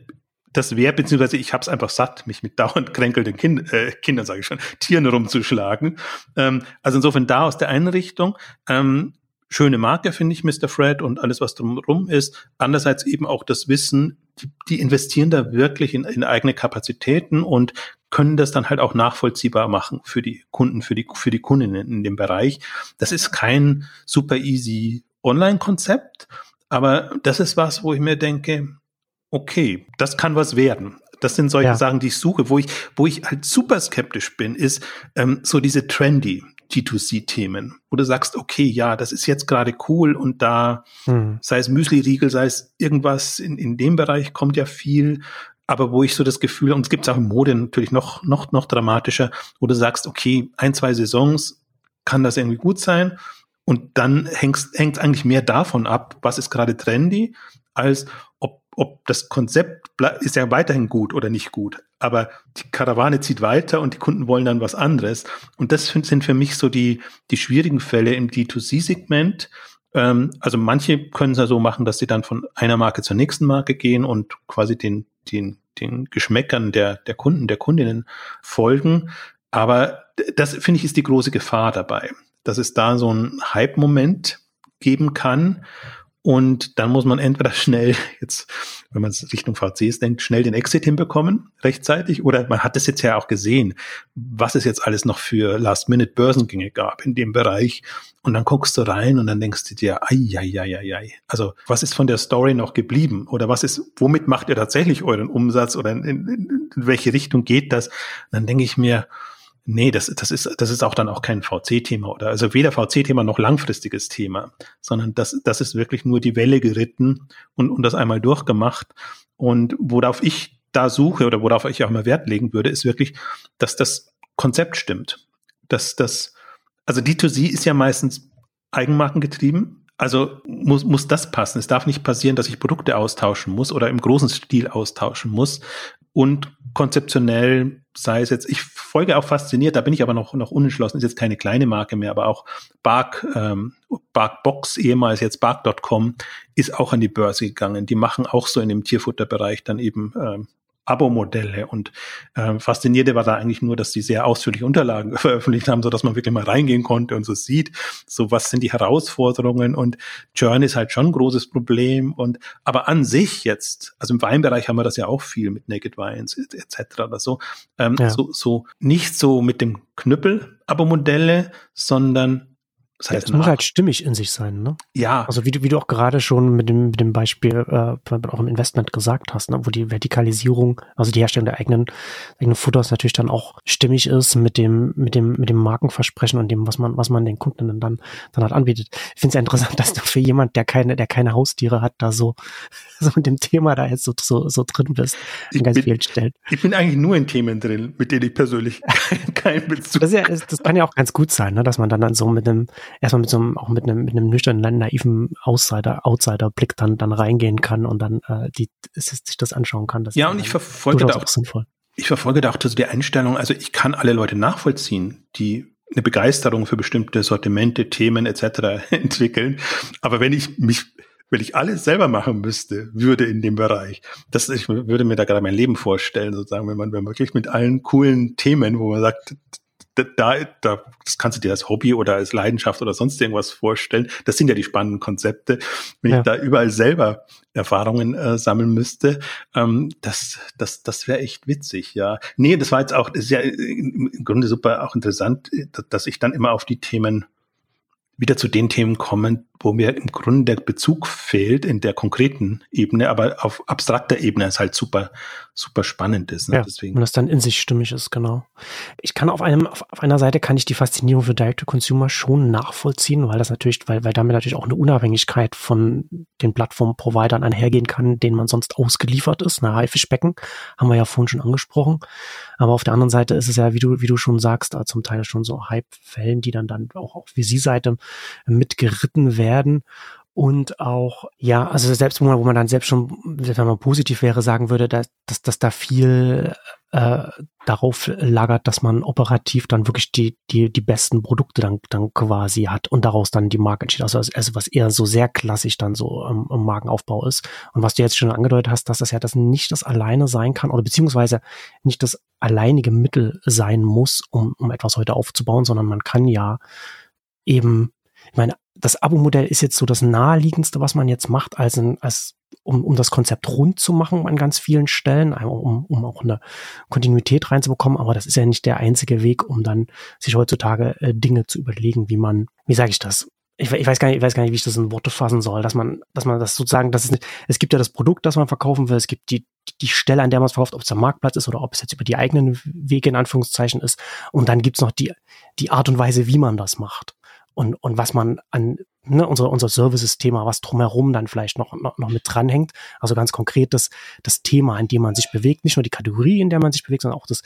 das wäre, beziehungsweise ich habe es einfach satt, mich mit dauernd kränkelnden kind, äh, Kindern, sage ich schon, Tieren rumzuschlagen. Ähm, also insofern da aus der Einrichtung. Ähm, schöne Marke, finde ich, Mr. Fred und alles, was drumherum ist. Andererseits eben auch das Wissen, die, die investieren da wirklich in, in eigene Kapazitäten und können das dann halt auch nachvollziehbar machen für die Kunden, für die, für die Kundinnen in dem Bereich. Das ist kein super easy Online-Konzept, aber das ist was, wo ich mir denke, okay, das kann was werden. Das sind solche ja. Sachen, die ich suche. Wo ich, wo ich halt super skeptisch bin, ist ähm, so diese trendy G2C-Themen, wo du sagst, okay, ja, das ist jetzt gerade cool und da, hm. sei es Müsli-Riegel, sei es irgendwas in, in dem Bereich kommt ja viel, aber wo ich so das Gefühl, und es gibt es auch in Mode natürlich noch, noch, noch dramatischer, wo du sagst, okay, ein, zwei Saisons kann das irgendwie gut sein und dann hängt es eigentlich mehr davon ab, was ist gerade trendy, als ob, das Konzept ist ja weiterhin gut oder nicht gut. Aber die Karawane zieht weiter und die Kunden wollen dann was anderes. Und das sind für mich so die, die schwierigen Fälle im D2C-Segment. Ähm, also manche können es ja so machen, dass sie dann von einer Marke zur nächsten Marke gehen und quasi den, den, den Geschmäckern der, der Kunden, der Kundinnen folgen. Aber das finde ich ist die große Gefahr dabei, dass es da so einen Hype-Moment geben kann und dann muss man entweder schnell, jetzt, wenn man es Richtung VCs denkt, schnell den Exit hinbekommen, rechtzeitig, oder man hat es jetzt ja auch gesehen, was es jetzt alles noch für Last-Minute-Börsengänge gab in dem Bereich. Und dann guckst du rein und dann denkst du dir, ai, ai, ai, ai, ai. Also, was ist von der Story noch geblieben? Oder was ist, womit macht ihr tatsächlich euren Umsatz? Oder in, in, in welche Richtung geht das? Und dann denke ich mir, Nee, das, das, ist, das ist auch dann auch kein VC-Thema oder also weder VC-Thema noch langfristiges Thema, sondern das, das ist wirklich nur die Welle geritten und, und das einmal durchgemacht. Und worauf ich da suche oder worauf ich auch mal Wert legen würde, ist wirklich, dass das Konzept stimmt. Dass das, also D2C ist ja meistens eigenmarkengetrieben. Also muss, muss das passen. Es darf nicht passieren, dass ich Produkte austauschen muss oder im großen Stil austauschen muss, und konzeptionell, sei es jetzt, ich folge auch fasziniert, da bin ich aber noch, noch unentschlossen, ist jetzt keine kleine Marke mehr, aber auch Bark, ähm, Barkbox, ehemals jetzt Bark.com, ist auch an die Börse gegangen. Die machen auch so in dem Tierfutterbereich dann eben ähm, Abo-Modelle. Und äh, faszinierende war da eigentlich nur, dass die sehr ausführliche Unterlagen veröffentlicht haben, so dass man wirklich mal reingehen konnte und so sieht, so was sind die Herausforderungen. Und Churn ist halt schon ein großes Problem. Und aber an sich jetzt, also im Weinbereich haben wir das ja auch viel mit Naked Wines etc. oder so, ähm, ja. so, so nicht so mit dem Knüppel Abo-Modelle, sondern das heißt, es muss halt stimmig in sich sein, ne? Ja. Also wie du, wie du auch gerade schon mit dem, mit dem Beispiel äh, auch im Investment gesagt hast, ne, wo die Vertikalisierung, also die Herstellung der eigenen, eigenen Futters natürlich dann auch stimmig ist mit dem, mit dem, mit dem Markenversprechen und dem, was man, was man den Kunden dann, dann halt anbietet. Ich finde es ja interessant, dass du für jemand, der keine, der keine Haustiere hat, da so, so mit dem Thema da jetzt so, so, so drin bist, in ganz bin, vielen Stellen. Ich bin eigentlich nur in Themen drin, mit denen ich persönlich keinen Bezug das, ja, das kann ja auch ganz gut sein, ne, dass man dann, dann so mit einem erstmal mit so einem, auch mit einem, mit einem nüchternen, naiven Outsider, Outsider-Blick dann, dann reingehen kann und dann äh, die, sich das anschauen kann. Das ja, und ich verfolge da auch, sinnvoll. ich verfolge da auch so die Einstellung, also ich kann alle Leute nachvollziehen, die eine Begeisterung für bestimmte Sortimente, Themen etc. entwickeln. Aber wenn ich mich wenn ich alles selber machen müsste, würde in dem Bereich, das, ich würde mir da gerade mein Leben vorstellen, sozusagen, wenn man, wenn man wirklich mit allen coolen Themen, wo man sagt, da, da, das kannst du dir als Hobby oder als Leidenschaft oder sonst irgendwas vorstellen. Das sind ja die spannenden Konzepte. Wenn ja. ich da überall selber Erfahrungen äh, sammeln müsste, ähm, das, das, das wäre echt witzig, ja. Nee, das war jetzt auch, das ist ja im Grunde super auch interessant, dass ich dann immer auf die Themen wieder zu den Themen komme, wo mir im Grunde der Bezug fehlt in der konkreten Ebene, aber auf abstrakter Ebene ist halt super, super spannend ist. Ne? Ja, Deswegen. Und das dann in sich stimmig ist, genau. Ich kann auf einem, auf, einer Seite kann ich die Faszinierung für Direct-to-Consumer schon nachvollziehen, weil das natürlich, weil, weil damit natürlich auch eine Unabhängigkeit von den Plattform-Providern einhergehen kann, denen man sonst ausgeliefert ist. Na, Haifischbecken haben wir ja vorhin schon angesprochen. Aber auf der anderen Seite ist es ja, wie du, wie du schon sagst, zum Teil schon so Hype-Fällen, die dann, dann auch auf VC-Seite mitgeritten werden werden und auch, ja, also selbst wo man, wo man dann selbst schon, wenn man positiv wäre, sagen würde, dass, dass, dass da viel äh, darauf lagert, dass man operativ dann wirklich die, die, die besten Produkte dann, dann quasi hat und daraus dann die Marke entsteht. Also, also was eher so sehr klassisch dann so im, im Markenaufbau ist. Und was du jetzt schon angedeutet hast, dass das ja das nicht das alleine sein kann oder beziehungsweise nicht das alleinige Mittel sein muss, um, um etwas heute aufzubauen, sondern man kann ja eben ich meine, das Abo-Modell ist jetzt so das naheliegendste, was man jetzt macht, als, ein, als um, um das Konzept rund zu machen an ganz vielen Stellen, um, um auch eine Kontinuität reinzubekommen. Aber das ist ja nicht der einzige Weg, um dann sich heutzutage äh, Dinge zu überlegen, wie man, wie sage ich das? Ich, ich, weiß gar nicht, ich weiß gar nicht, wie ich das in Worte fassen soll, dass man, dass man das sozusagen, dass es nicht, es gibt ja das Produkt, das man verkaufen will, es gibt die, die Stelle, an der man es verkauft, ob es der Marktplatz ist oder ob es jetzt über die eigenen Wege in Anführungszeichen ist. Und dann gibt's noch die, die Art und Weise, wie man das macht und, und was man an ne, unser, unser Services-Thema, was drumherum dann vielleicht noch, noch, noch mit dranhängt. Also ganz konkret das, das Thema, in dem man sich bewegt, nicht nur die Kategorie, in der man sich bewegt, sondern auch das,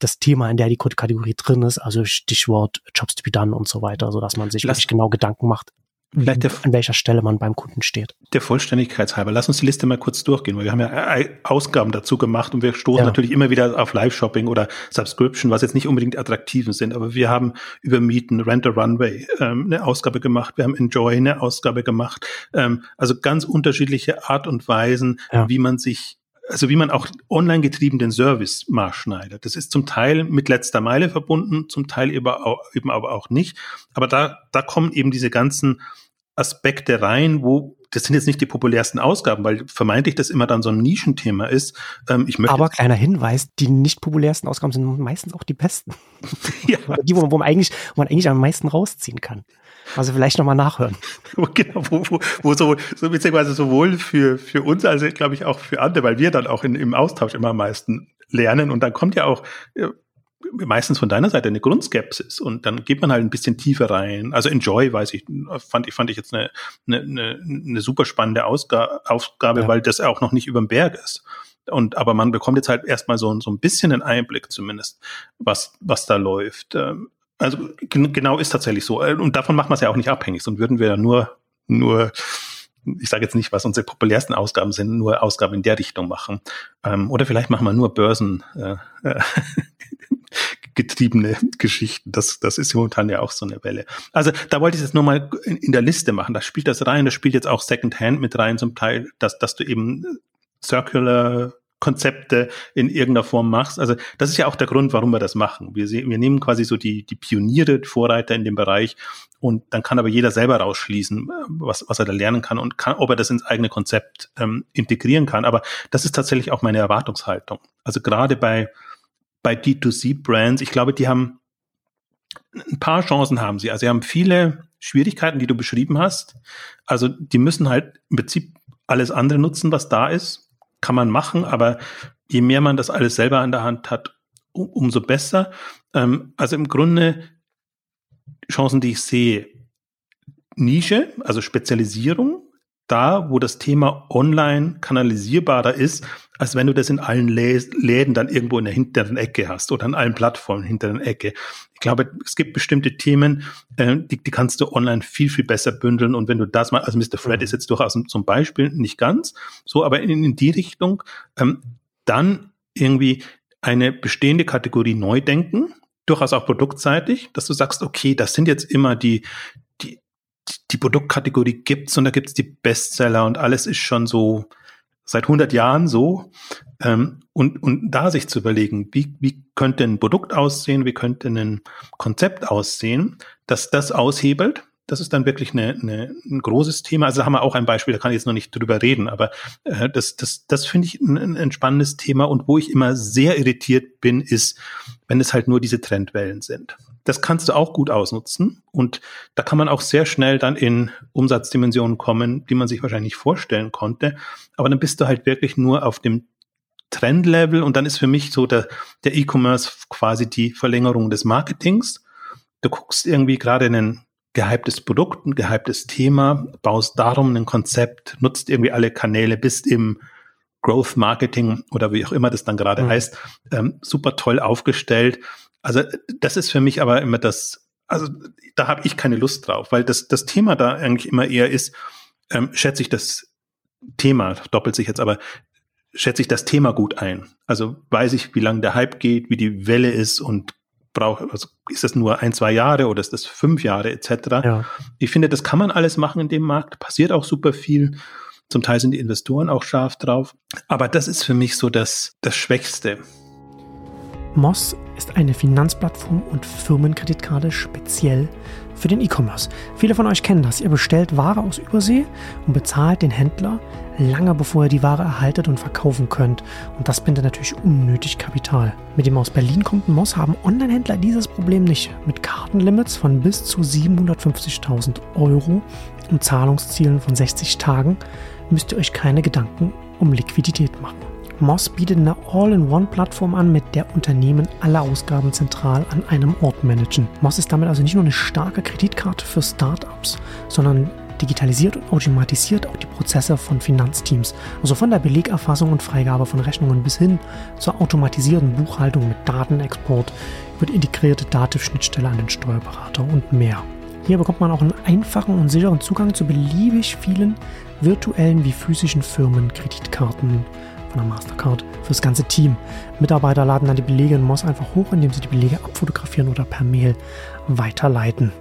das Thema, in der die Kategorie drin ist, also Stichwort Jobs to be done und so weiter, so dass man sich Lass, wirklich genau Gedanken macht, der, an welcher Stelle man beim Kunden steht. Der Vollständigkeit halber, lass uns die Liste mal kurz durchgehen, weil wir haben ja Ausgaben dazu gemacht und wir stoßen ja. natürlich immer wieder auf Live-Shopping oder Subscription, was jetzt nicht unbedingt attraktiven sind, aber wir haben über Mieten, Rent a Runway ähm, eine Ausgabe gemacht, wir haben Enjoy eine Ausgabe gemacht, ähm, also ganz unterschiedliche Art und Weisen, ja. wie man sich also wie man auch online getrieben den Service maßschneidert. Das ist zum Teil mit letzter Meile verbunden, zum Teil eben aber auch nicht. Aber da, da kommen eben diese ganzen Aspekte rein, wo das sind jetzt nicht die populärsten Ausgaben, weil vermeintlich das immer dann so ein Nischenthema ist. Ähm, ich möchte Aber kleiner Hinweis, die nicht populärsten Ausgaben sind meistens auch die besten. ja. Die, wo man, wo man eigentlich, wo man eigentlich am meisten rausziehen kann. Also vielleicht nochmal nachhören. genau, wo, wo, wo so, so beziehungsweise sowohl für, für uns als glaube ich auch für andere, weil wir dann auch in, im Austausch immer am meisten lernen und dann kommt ja auch meistens von deiner Seite eine Grundskepsis und dann geht man halt ein bisschen tiefer rein. Also Enjoy, weiß ich, fand ich, fand ich jetzt eine, eine, eine, super spannende Ausgabe, Aufgabe, ja. weil das auch noch nicht über dem Berg ist. Und aber man bekommt jetzt halt erstmal so, so ein bisschen einen Einblick zumindest, was, was da läuft. Ähm, also genau ist tatsächlich so. Und davon macht man es ja auch nicht abhängig, sonst würden wir ja nur, nur ich sage jetzt nicht, was unsere populärsten Ausgaben sind, nur Ausgaben in der Richtung machen. Ähm, oder vielleicht machen wir nur Börsen äh, äh getriebene Geschichten. Das, das ist momentan ja auch so eine Welle. Also da wollte ich es jetzt nur mal in, in, der Liste machen. Da spielt das rein, da spielt jetzt auch Secondhand mit rein zum Teil, dass, dass du eben Circular Konzepte in irgendeiner Form machst. Also das ist ja auch der Grund, warum wir das machen. Wir, wir nehmen quasi so die, die Pioniere, Vorreiter in dem Bereich und dann kann aber jeder selber rausschließen, was, was er da lernen kann und kann, ob er das ins eigene Konzept ähm, integrieren kann. Aber das ist tatsächlich auch meine Erwartungshaltung. Also gerade bei bei D2C-Brands, ich glaube, die haben ein paar Chancen haben sie. Also sie haben viele Schwierigkeiten, die du beschrieben hast. Also die müssen halt im Prinzip alles andere nutzen, was da ist. Kann man machen, aber je mehr man das alles selber an der Hand hat, um, umso besser. Ähm, also im Grunde Chancen, die ich sehe, Nische, also Spezialisierung, da, wo das Thema online kanalisierbarer ist, als wenn du das in allen Läden dann irgendwo in der hinteren Ecke hast oder an allen Plattformen hinteren Ecke. Ich glaube, es gibt bestimmte Themen, äh, die, die kannst du online viel, viel besser bündeln. Und wenn du das mal, also Mr. Fred ist jetzt durchaus zum Beispiel nicht ganz so, aber in, in die Richtung, ähm, dann irgendwie eine bestehende Kategorie neu denken, durchaus auch produktseitig, dass du sagst, okay, das sind jetzt immer die, die Produktkategorie gibt's und da gibt's die Bestseller und alles ist schon so seit 100 Jahren so. Ähm, und, und da sich zu überlegen, wie, wie könnte ein Produkt aussehen, wie könnte ein Konzept aussehen, dass das aushebelt. Das ist dann wirklich eine, eine, ein großes Thema. Also da haben wir auch ein Beispiel, da kann ich jetzt noch nicht drüber reden, aber äh, das, das, das finde ich ein, ein spannendes Thema. Und wo ich immer sehr irritiert bin, ist, wenn es halt nur diese Trendwellen sind. Das kannst du auch gut ausnutzen und da kann man auch sehr schnell dann in Umsatzdimensionen kommen, die man sich wahrscheinlich nicht vorstellen konnte. Aber dann bist du halt wirklich nur auf dem Trendlevel und dann ist für mich so der, der E-Commerce quasi die Verlängerung des Marketings. Du guckst irgendwie gerade ein gehyptes Produkt, ein gehyptes Thema, baust darum ein Konzept, nutzt irgendwie alle Kanäle, bist im Growth Marketing oder wie auch immer das dann gerade mhm. heißt, ähm, super toll aufgestellt. Also das ist für mich aber immer das, also da habe ich keine Lust drauf, weil das, das Thema da eigentlich immer eher ist, ähm, schätze ich das Thema, doppelt sich jetzt, aber schätze ich das Thema gut ein. Also weiß ich, wie lange der Hype geht, wie die Welle ist und brauche, also ist das nur ein, zwei Jahre oder ist das fünf Jahre etc. Ja. Ich finde, das kann man alles machen in dem Markt, passiert auch super viel. Zum Teil sind die Investoren auch scharf drauf. Aber das ist für mich so das, das Schwächste. Moss ist eine Finanzplattform und Firmenkreditkarte speziell für den E-Commerce. Viele von euch kennen das. Ihr bestellt Ware aus Übersee und bezahlt den Händler lange bevor ihr die Ware erhaltet und verkaufen könnt. Und das bindet natürlich unnötig Kapital. Mit dem aus Berlin kommenden Moss haben Online-Händler dieses Problem nicht. Mit Kartenlimits von bis zu 750.000 Euro und Zahlungszielen von 60 Tagen müsst ihr euch keine Gedanken um Liquidität machen. Moss bietet eine All-in-One-Plattform an, mit der Unternehmen alle Ausgaben zentral an einem Ort managen. Moss ist damit also nicht nur eine starke Kreditkarte für Startups, sondern digitalisiert und automatisiert auch die Prozesse von Finanzteams, also von der Belegerfassung und Freigabe von Rechnungen bis hin zur automatisierten Buchhaltung mit Datenexport über die integrierte Dativ-Schnittstelle an den Steuerberater und mehr. Hier bekommt man auch einen einfachen und sicheren Zugang zu beliebig vielen virtuellen wie physischen Firmenkreditkarten der Mastercard fürs ganze Team. Mitarbeiter laden dann die Belege in Moss einfach hoch, indem sie die Belege abfotografieren oder per Mail weiterleiten.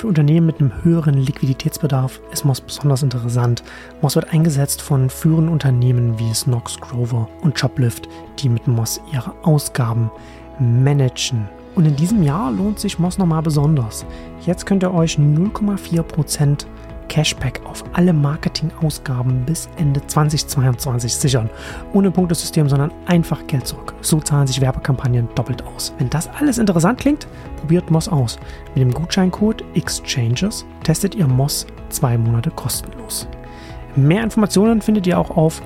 Für Unternehmen mit einem höheren Liquiditätsbedarf ist Moss besonders interessant. Moss wird eingesetzt von führenden Unternehmen wie Snox, Grover und Shoplift, die mit Moss ihre Ausgaben managen. Und in diesem Jahr lohnt sich Moss nochmal besonders. Jetzt könnt ihr euch 0,4% Cashback auf alle Marketingausgaben bis Ende 2022 sichern. Ohne Punktesystem, sondern einfach Geld zurück. So zahlen sich Werbekampagnen doppelt aus. Wenn das alles interessant klingt, probiert Moss aus. Mit dem Gutscheincode Exchanges testet ihr Moss zwei Monate kostenlos. Mehr Informationen findet ihr auch auf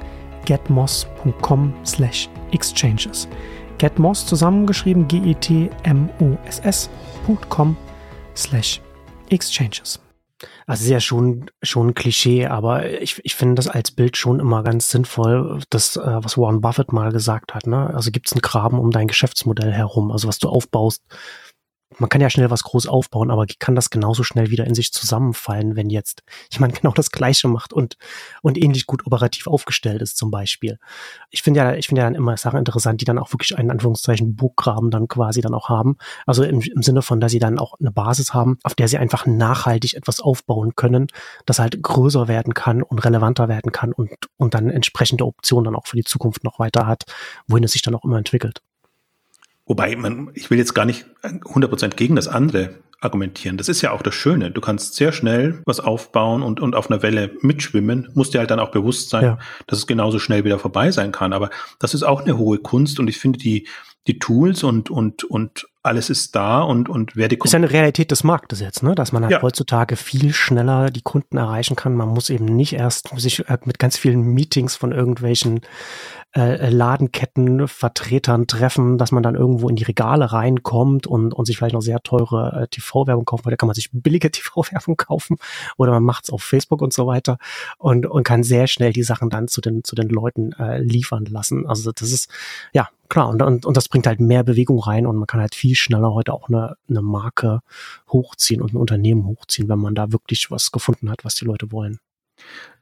getmoss.com/exchanges. Getmoss zusammengeschrieben g e t m o s s.com slash exchanges. Also ist ja schon, schon ein Klischee, aber ich, ich finde das als Bild schon immer ganz sinnvoll, das, äh, was Warren Buffett mal gesagt hat. Ne? Also gibt es einen Graben um dein Geschäftsmodell herum, also was du aufbaust, man kann ja schnell was groß aufbauen, aber kann das genauso schnell wieder in sich zusammenfallen, wenn jetzt jemand genau das Gleiche macht und, und ähnlich gut operativ aufgestellt ist zum Beispiel. Ich finde ja, ich finde ja dann immer Sachen interessant, die dann auch wirklich einen Anführungszeichen Burggraben dann quasi dann auch haben. Also im, im Sinne von, dass sie dann auch eine Basis haben, auf der sie einfach nachhaltig etwas aufbauen können, das halt größer werden kann und relevanter werden kann und, und dann entsprechende Optionen dann auch für die Zukunft noch weiter hat, wohin es sich dann auch immer entwickelt. Wobei man, ich will jetzt gar nicht 100% gegen das andere argumentieren. Das ist ja auch das Schöne. Du kannst sehr schnell was aufbauen und, und auf einer Welle mitschwimmen. Musst dir halt dann auch bewusst sein, ja. dass es genauso schnell wieder vorbei sein kann. Aber das ist auch eine hohe Kunst und ich finde die, die Tools und, und, und alles ist da und, und wer die Kunden. Ist ja eine Realität des Marktes jetzt, ne? Dass man halt ja. heutzutage viel schneller die Kunden erreichen kann. Man muss eben nicht erst sich äh, mit ganz vielen Meetings von irgendwelchen äh, Ladenketten, Vertretern treffen, dass man dann irgendwo in die Regale reinkommt und, und sich vielleicht noch sehr teure äh, TV-Werbung kaufen, weil da kann man sich billige TV-Werbung kaufen oder man macht es auf Facebook und so weiter und, und kann sehr schnell die Sachen dann zu den, zu den Leuten äh, liefern lassen. Also das ist, ja, klar, und, und, und das bringt halt mehr Bewegung rein und man kann halt viel schneller heute auch eine, eine Marke hochziehen und ein Unternehmen hochziehen, wenn man da wirklich was gefunden hat, was die Leute wollen.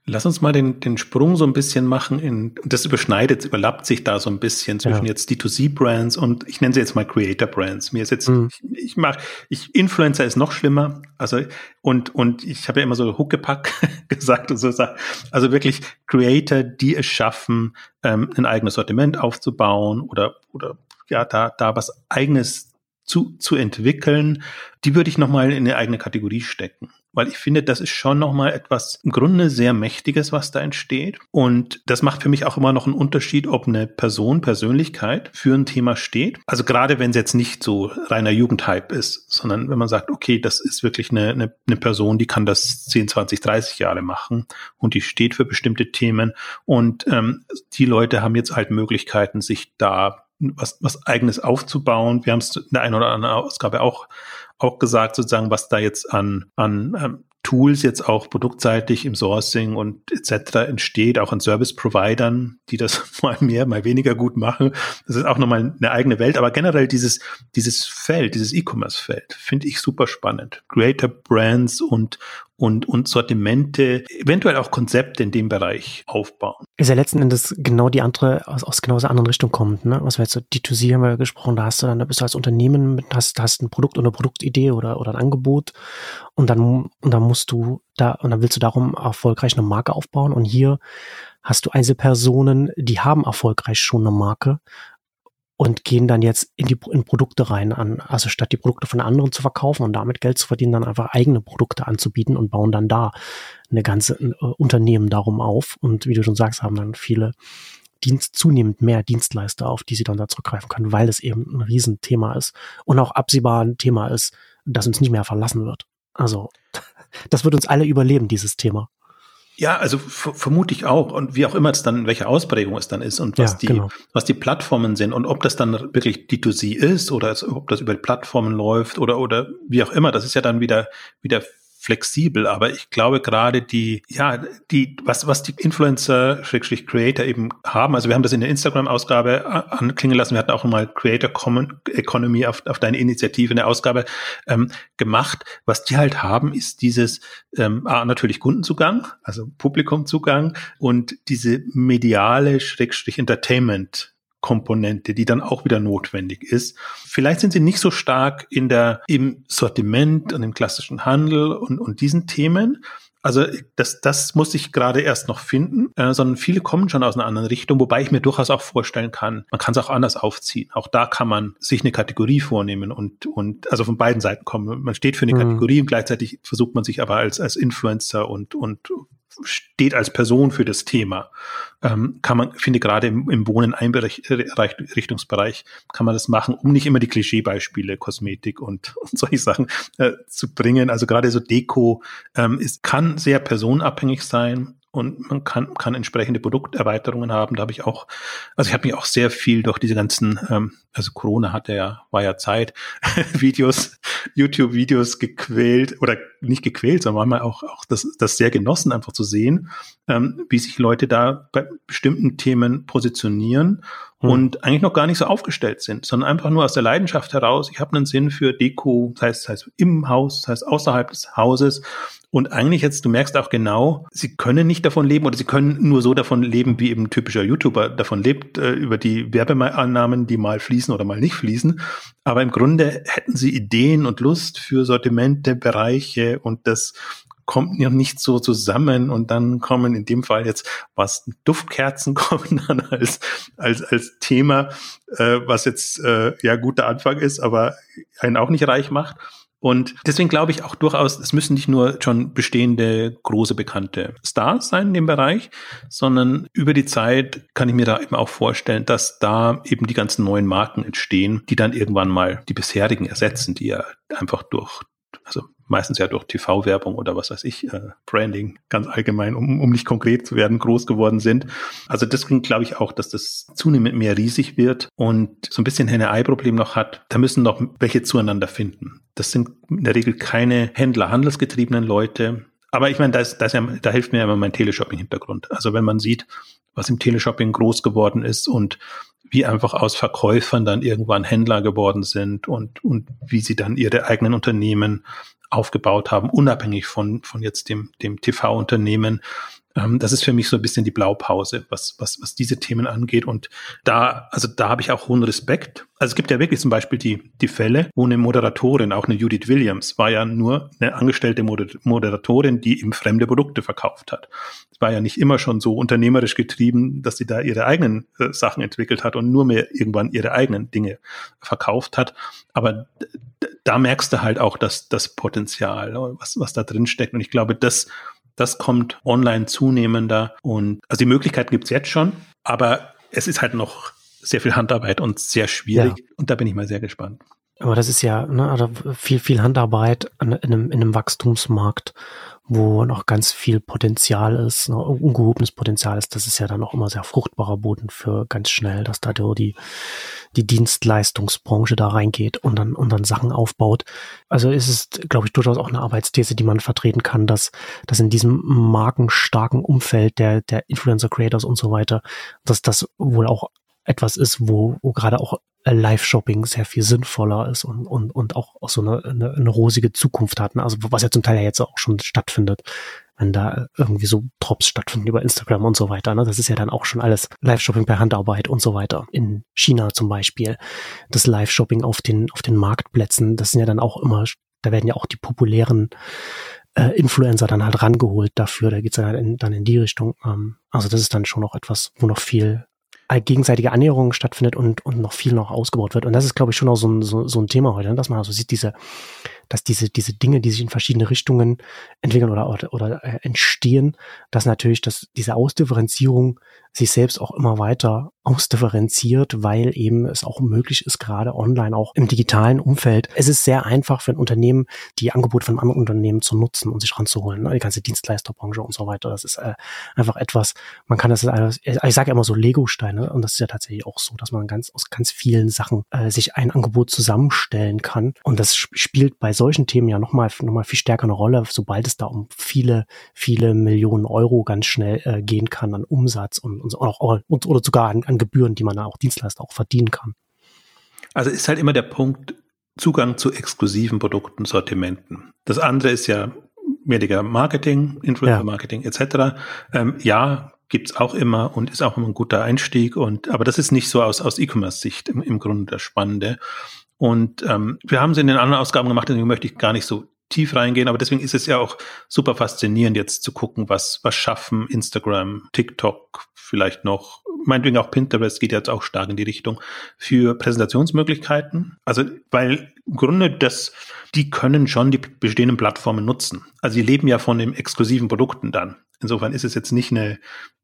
Lass uns mal den, den Sprung so ein bisschen machen in, das überschneidet, überlappt sich da so ein bisschen zwischen ja. jetzt D2C-Brands und ich nenne sie jetzt mal Creator-Brands. Mir ist jetzt, mhm. ich, ich mach, ich, Influencer ist noch schlimmer, also, und, und ich habe ja immer so Huckepack gesagt und so, also wirklich Creator, die es schaffen, ähm, ein eigenes Sortiment aufzubauen oder, oder, ja, da, da was eigenes zu, zu entwickeln, die würde ich nochmal in eine eigene Kategorie stecken weil ich finde, das ist schon nochmal etwas im Grunde sehr Mächtiges, was da entsteht. Und das macht für mich auch immer noch einen Unterschied, ob eine Person, Persönlichkeit für ein Thema steht. Also gerade wenn es jetzt nicht so reiner Jugendhype ist, sondern wenn man sagt, okay, das ist wirklich eine, eine, eine Person, die kann das 10, 20, 30 Jahre machen und die steht für bestimmte Themen. Und ähm, die Leute haben jetzt halt Möglichkeiten, sich da was, was eigenes aufzubauen. Wir haben es in der einen oder anderen Ausgabe auch auch gesagt, sozusagen, was da jetzt an, an ähm, Tools jetzt auch produktseitig im Sourcing und etc. entsteht, auch an Service-Providern, die das mal mehr, mal weniger gut machen. Das ist auch nochmal eine eigene Welt. Aber generell dieses, dieses Feld, dieses E-Commerce-Feld, finde ich super spannend. Creator Brands und, und, und Sortimente, eventuell auch Konzepte in dem Bereich aufbauen. Ist ja letzten Endes genau die andere, aus, aus genau der anderen Richtung kommt, ne? Was wir jetzt so D2C haben wir gesprochen, da hast du dann, da bist du als Unternehmen, hast, hast ein Produkt oder eine Produktidee oder, oder ein Angebot und dann, und dann musst du da, und dann willst du darum erfolgreich eine Marke aufbauen und hier hast du Einzelpersonen, die haben erfolgreich schon eine Marke und gehen dann jetzt in die in Produkte rein an, also statt die Produkte von anderen zu verkaufen und damit Geld zu verdienen, dann einfach eigene Produkte anzubieten und bauen dann da eine ganze äh, Unternehmen darum auf und wie du schon sagst, haben dann viele Dienst, zunehmend mehr Dienstleister, auf die sie dann da zurückgreifen können, weil es eben ein Riesenthema ist und auch absehbar ein Thema ist, das uns nicht mehr verlassen wird. Also, das wird uns alle überleben, dieses Thema. Ja, also vermute ich auch. Und wie auch immer es dann, welche Ausprägung es dann ist und was, ja, die, genau. was die Plattformen sind und ob das dann wirklich D2C ist oder ob das über die Plattformen läuft oder, oder wie auch immer, das ist ja dann wieder, wieder flexibel, aber ich glaube gerade die, ja, die, was, was die Influencer, Schrägstrich Creator eben haben, also wir haben das in der Instagram-Ausgabe anklingen lassen, wir hatten auch mal Creator Common Economy auf, auf deine Initiative in der Ausgabe ähm, gemacht. Was die halt haben, ist dieses, ähm, A, natürlich Kundenzugang, also Publikumzugang und diese mediale Schrägstrich Entertainment Komponente, die dann auch wieder notwendig ist. Vielleicht sind sie nicht so stark in der, im Sortiment und im klassischen Handel und, und diesen Themen. Also das, das muss ich gerade erst noch finden, äh, sondern viele kommen schon aus einer anderen Richtung, wobei ich mir durchaus auch vorstellen kann, man kann es auch anders aufziehen. Auch da kann man sich eine Kategorie vornehmen und, und also von beiden Seiten kommen. Man steht für eine mhm. Kategorie und gleichzeitig versucht man sich aber als, als Influencer und, und steht als Person für das Thema. Ähm, kann man, finde gerade im, im Wohnen Einrichtungsbereich kann man das machen, um nicht immer die Klischeebeispiele Kosmetik und, und solche Sachen äh, zu bringen. Also gerade so Deko ähm, ist, kann sehr personenabhängig sein und man kann, kann entsprechende Produkterweiterungen haben. Da habe ich auch, also ich habe mich auch sehr viel durch diese ganzen, ähm, also Corona hatte ja, war ja Zeit, Videos, YouTube-Videos gequält oder nicht gequält, sondern manchmal auch, auch das, das sehr genossen, einfach zu sehen, ähm, wie sich Leute da bei bestimmten Themen positionieren hm. und eigentlich noch gar nicht so aufgestellt sind, sondern einfach nur aus der Leidenschaft heraus, ich habe einen Sinn für Deko, das heißt, das heißt im Haus, das heißt außerhalb des Hauses und eigentlich jetzt, du merkst auch genau, sie können nicht davon leben oder sie können nur so davon leben, wie eben ein typischer YouTuber davon lebt, äh, über die Werbeannahmen, die mal fließen oder mal nicht fließen. Aber im Grunde hätten sie Ideen und Lust für Sortimente, Bereiche und das kommt noch nicht so zusammen und dann kommen in dem Fall jetzt was Duftkerzen kommen dann als als als Thema, äh, was jetzt äh, ja guter Anfang ist, aber einen auch nicht reich macht. Und deswegen glaube ich auch durchaus, es müssen nicht nur schon bestehende große bekannte Stars sein in dem Bereich, sondern über die Zeit kann ich mir da eben auch vorstellen, dass da eben die ganzen neuen Marken entstehen, die dann irgendwann mal die bisherigen ersetzen, die ja einfach durch also meistens ja durch TV-Werbung oder was weiß ich, äh, Branding ganz allgemein, um, um nicht konkret zu werden, groß geworden sind. Also deswegen glaube ich auch, dass das zunehmend mehr riesig wird und so ein bisschen Henne-Ei-Problem noch hat. Da müssen noch welche zueinander finden. Das sind in der Regel keine Händler, handelsgetriebenen Leute. Aber ich meine, da, ist, da, ist ja, da hilft mir immer mein Teleshopping-Hintergrund. Also wenn man sieht, was im Teleshopping groß geworden ist und wie einfach aus Verkäufern dann irgendwann Händler geworden sind und, und wie sie dann ihre eigenen Unternehmen aufgebaut haben, unabhängig von, von jetzt dem, dem TV-Unternehmen. Ähm, das ist für mich so ein bisschen die Blaupause, was, was, was diese Themen angeht. Und da, also da habe ich auch hohen Respekt. Also es gibt ja wirklich zum Beispiel die, die Fälle, wo eine Moderatorin, auch eine Judith Williams, war ja nur eine angestellte Moderatorin, die ihm fremde Produkte verkauft hat. Es war ja nicht immer schon so unternehmerisch getrieben, dass sie da ihre eigenen äh, Sachen entwickelt hat und nur mehr irgendwann ihre eigenen Dinge verkauft hat. Aber da merkst du halt auch das, das Potenzial, was, was da drin steckt. Und ich glaube, das das kommt online zunehmender und also die Möglichkeiten gibt's jetzt schon, aber es ist halt noch sehr viel Handarbeit und sehr schwierig ja. und da bin ich mal sehr gespannt. Aber das ist ja ne, also viel, viel Handarbeit in einem, in einem Wachstumsmarkt wo noch ganz viel Potenzial ist, noch ungehobenes Potenzial ist, das ist ja dann auch immer sehr fruchtbarer Boden für ganz schnell, dass da die, die Dienstleistungsbranche da reingeht und dann, und dann Sachen aufbaut. Also ist es, glaube ich, durchaus auch eine Arbeitsthese, die man vertreten kann, dass, dass in diesem markenstarken Umfeld der, der Influencer Creators und so weiter, dass das wohl auch etwas ist, wo, wo gerade auch Live-Shopping sehr viel sinnvoller ist und, und, und auch, auch so eine, eine, eine rosige Zukunft hat. Ne? Also was ja zum Teil ja jetzt auch schon stattfindet, wenn da irgendwie so Drops stattfinden über Instagram und so weiter. Ne? Das ist ja dann auch schon alles Live-Shopping per Handarbeit und so weiter. In China zum Beispiel. Das Live-Shopping auf den, auf den Marktplätzen, das sind ja dann auch immer, da werden ja auch die populären äh, Influencer dann halt rangeholt dafür. Da geht's dann, in, dann in die Richtung. Ähm, also das ist dann schon noch etwas, wo noch viel gegenseitige Annäherung stattfindet und, und noch viel noch ausgebaut wird. Und das ist, glaube ich, schon auch so ein, so, so ein Thema heute, ne? dass man also sieht, diese, dass diese, diese Dinge, die sich in verschiedene Richtungen entwickeln oder, oder, oder äh, entstehen, dass natürlich dass diese Ausdifferenzierung sich selbst auch immer weiter ausdifferenziert, weil eben es auch möglich ist, gerade online, auch im digitalen Umfeld. Es ist sehr einfach für ein Unternehmen, die Angebote von anderen Unternehmen zu nutzen und sich ranzuholen. Ne? Die ganze Dienstleisterbranche und so weiter. Das ist äh, einfach etwas, man kann das, alles, ich sage immer so Lego-Steine und das ist ja tatsächlich auch so, dass man ganz aus ganz vielen Sachen äh, sich ein Angebot zusammenstellen kann. Und das spielt bei solchen Themen ja nochmal noch mal viel stärker eine Rolle, sobald es da um viele, viele Millionen Euro ganz schnell äh, gehen kann an Umsatz und und, auch, und oder sogar an, an Gebühren, die man da auch Dienstleister auch verdienen kann. Also ist halt immer der Punkt Zugang zu exklusiven Produkten, Sortimenten. Das andere ist ja weniger Marketing, Influencer-Marketing ja. etc. Ähm, ja, gibt's auch immer und ist auch immer ein guter Einstieg. Und aber das ist nicht so aus, aus E-Commerce-Sicht im, im Grunde das Spannende. Und ähm, wir haben es in den anderen Ausgaben gemacht, deswegen möchte ich gar nicht so tief reingehen, aber deswegen ist es ja auch super faszinierend, jetzt zu gucken, was, was schaffen Instagram, TikTok, vielleicht noch, meinetwegen auch Pinterest geht jetzt auch stark in die Richtung für Präsentationsmöglichkeiten. Also, weil im Grunde das, die können schon die bestehenden Plattformen nutzen. Also, die leben ja von den exklusiven Produkten dann. Insofern ist es jetzt nicht eine,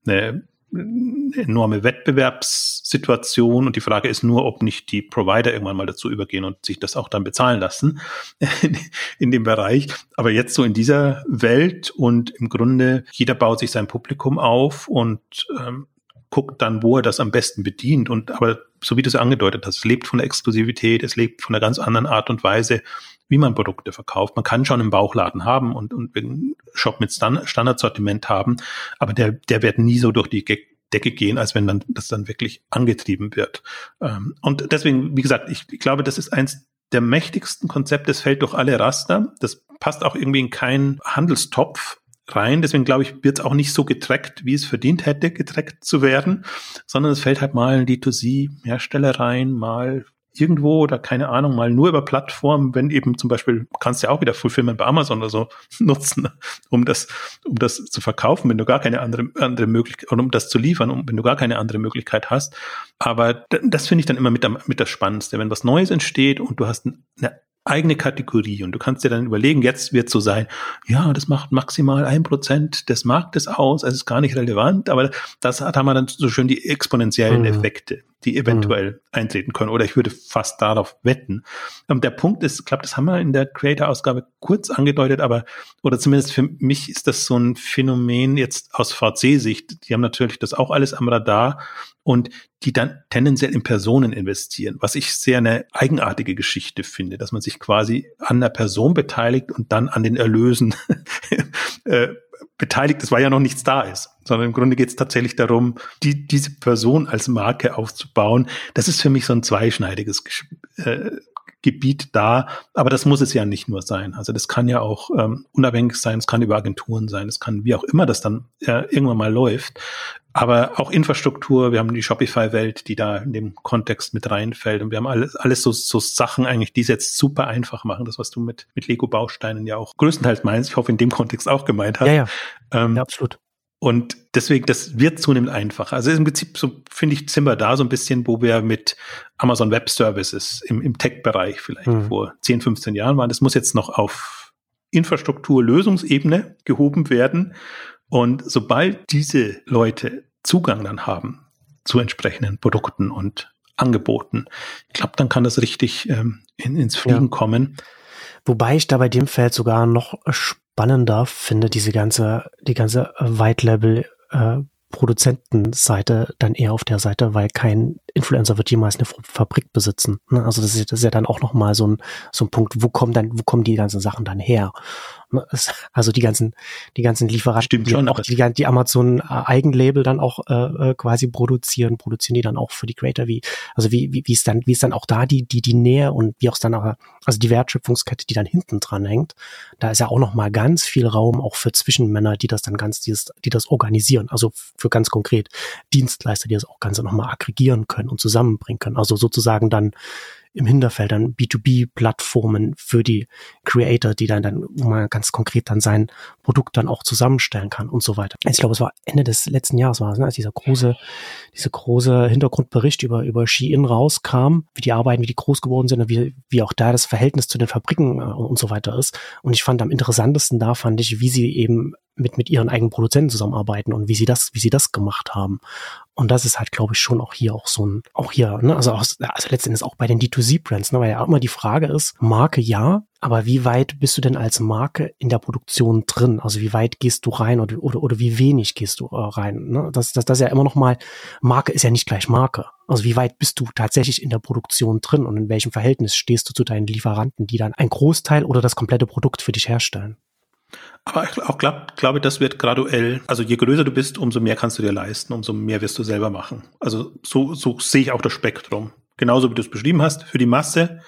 eine enorme Wettbewerbssituation und die Frage ist nur, ob nicht die Provider irgendwann mal dazu übergehen und sich das auch dann bezahlen lassen in dem Bereich. Aber jetzt so in dieser Welt und im Grunde jeder baut sich sein Publikum auf und ähm, guckt dann, wo er das am besten bedient. Und aber so wie du es angedeutet hast, es lebt von der Exklusivität, es lebt von einer ganz anderen Art und Weise, wie man Produkte verkauft. Man kann schon einen Bauchladen haben und, und einen Shop mit Standardsortiment haben, aber der, der wird nie so durch die Decke gehen, als wenn dann das dann wirklich angetrieben wird. Ähm, und deswegen, wie gesagt, ich, ich glaube, das ist eins der mächtigsten Konzepte. Es fällt durch alle Raster. Das passt auch irgendwie in keinen Handelstopf rein. Deswegen glaube ich, wird es auch nicht so getrackt, wie es verdient hätte, getrackt zu werden, sondern es fällt halt mal in die 2C-Hersteller rein, mal irgendwo oder keine Ahnung, mal nur über Plattformen, wenn eben zum Beispiel, kannst du ja auch wieder Fulfillment bei Amazon oder so nutzen, um das, um das zu verkaufen, wenn du gar keine andere, andere Möglichkeit, oder um das zu liefern, um, wenn du gar keine andere Möglichkeit hast. Aber das finde ich dann immer mit, mit das Spannendste, wenn was Neues entsteht und du hast eine eigene Kategorie und du kannst dir dann überlegen, jetzt wird so sein, ja, das macht maximal ein Prozent des Marktes aus, also ist gar nicht relevant, aber das hat haben wir dann so schön die exponentiellen mhm. Effekte, die eventuell mhm. eintreten können oder ich würde fast darauf wetten. Und der Punkt ist, ich glaube, das haben wir in der Creator-Ausgabe kurz angedeutet, aber oder zumindest für mich ist das so ein Phänomen jetzt aus VC-Sicht, die haben natürlich das auch alles am Radar und die dann tendenziell in Personen investieren, was ich sehr eine eigenartige Geschichte finde, dass man sich quasi an der Person beteiligt und dann an den Erlösen äh, beteiligt ist, weil ja noch nichts da ist, sondern im Grunde geht es tatsächlich darum, die, diese Person als Marke aufzubauen. Das ist für mich so ein zweischneidiges äh, Gebiet da. Aber das muss es ja nicht nur sein. Also das kann ja auch ähm, unabhängig sein, es kann über Agenturen sein, es kann wie auch immer das dann äh, irgendwann mal läuft. Aber auch Infrastruktur, wir haben die Shopify-Welt, die da in dem Kontext mit reinfällt. Und wir haben alles, alles so, so Sachen eigentlich, die es jetzt super einfach machen. Das, was du mit, mit Lego-Bausteinen ja auch größtenteils meinst. Ich hoffe, in dem Kontext auch gemeint hast. Ja, ja. Ähm, ja absolut. Und deswegen, das wird zunehmend einfacher. Also im Prinzip, so finde ich, sind wir da so ein bisschen, wo wir mit Amazon Web Services im, im Tech-Bereich vielleicht mhm. vor 10, 15 Jahren waren. Das muss jetzt noch auf Infrastruktur-Lösungsebene gehoben werden. Und sobald diese Leute Zugang dann haben zu entsprechenden Produkten und Angeboten, ich glaube, dann kann das richtig ähm, in, ins Fliegen ja. kommen. Wobei ich da bei dem Feld sogar noch spannender finde, diese ganze, die ganze White Level äh, Produzentenseite dann eher auf der Seite, weil kein Influencer wird jemals eine Fabrik besitzen. Ne? Also das ist, das ist ja dann auch nochmal so ein, so ein Punkt, wo kommen dann, wo kommen die ganzen Sachen dann her? Ne? Also die ganzen, die ganzen Lieferanten, Stimmt schon, auch die, die Amazon Eigenlabel dann auch äh, äh, quasi produzieren, produzieren die dann auch für die Creator, wie, also wie, wie, wie ist dann, wie ist dann auch da die, die, die Nähe und wie auch dann auch, also die Wertschöpfungskette, die dann hinten dran hängt, da ist ja auch nochmal ganz viel Raum auch für Zwischenmänner, die das dann ganz, dieses, die das organisieren. Also für ganz konkret Dienstleister, die das auch Ganze nochmal aggregieren können und zusammenbringen können. Also sozusagen dann im Hinterfeld dann B2B-Plattformen für die Creator, die dann, dann, wo man ganz konkret dann sein Produkt dann auch zusammenstellen kann und so weiter. Ich glaube, es war Ende des letzten Jahres war es, ne, als dieser große, diese große Hintergrundbericht über, über Shein rauskam, wie die arbeiten, wie die groß geworden sind und wie, wie auch da das Verhältnis zu den Fabriken äh, und so weiter ist. Und ich fand am interessantesten da fand ich, wie sie eben mit, mit ihren eigenen Produzenten zusammenarbeiten und wie sie das, wie sie das gemacht haben. Und das ist halt, glaube ich, schon auch hier auch so ein, auch hier, ne, also, aus, also letztendlich auch bei den D2C-Brands, ne, weil ja auch immer die Frage ist, Marke ja, aber wie weit bist du denn als Marke in der Produktion drin? Also wie weit gehst du rein oder, oder, oder wie wenig gehst du äh, rein? Ne? Das, das, das ist ja immer noch mal, Marke ist ja nicht gleich Marke. Also wie weit bist du tatsächlich in der Produktion drin und in welchem Verhältnis stehst du zu deinen Lieferanten, die dann ein Großteil oder das komplette Produkt für dich herstellen? Aber ich auch glaub, glaube, das wird graduell, also je größer du bist, umso mehr kannst du dir leisten, umso mehr wirst du selber machen. Also so, so sehe ich auch das Spektrum. Genauso wie du es beschrieben hast, für die Masse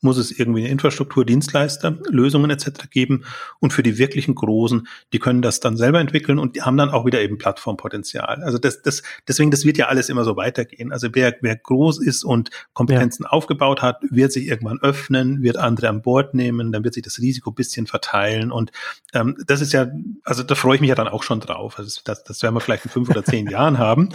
muss es irgendwie eine Infrastruktur, Dienstleister, Lösungen etc. geben. Und für die wirklichen Großen, die können das dann selber entwickeln und die haben dann auch wieder eben Plattformpotenzial. Also das, das, deswegen, das wird ja alles immer so weitergehen. Also wer, wer groß ist und Kompetenzen ja. aufgebaut hat, wird sich irgendwann öffnen, wird andere an Bord nehmen, dann wird sich das Risiko bisschen verteilen. Und ähm, das ist ja, also da freue ich mich ja dann auch schon drauf. Also das, das werden wir vielleicht in fünf oder zehn Jahren haben.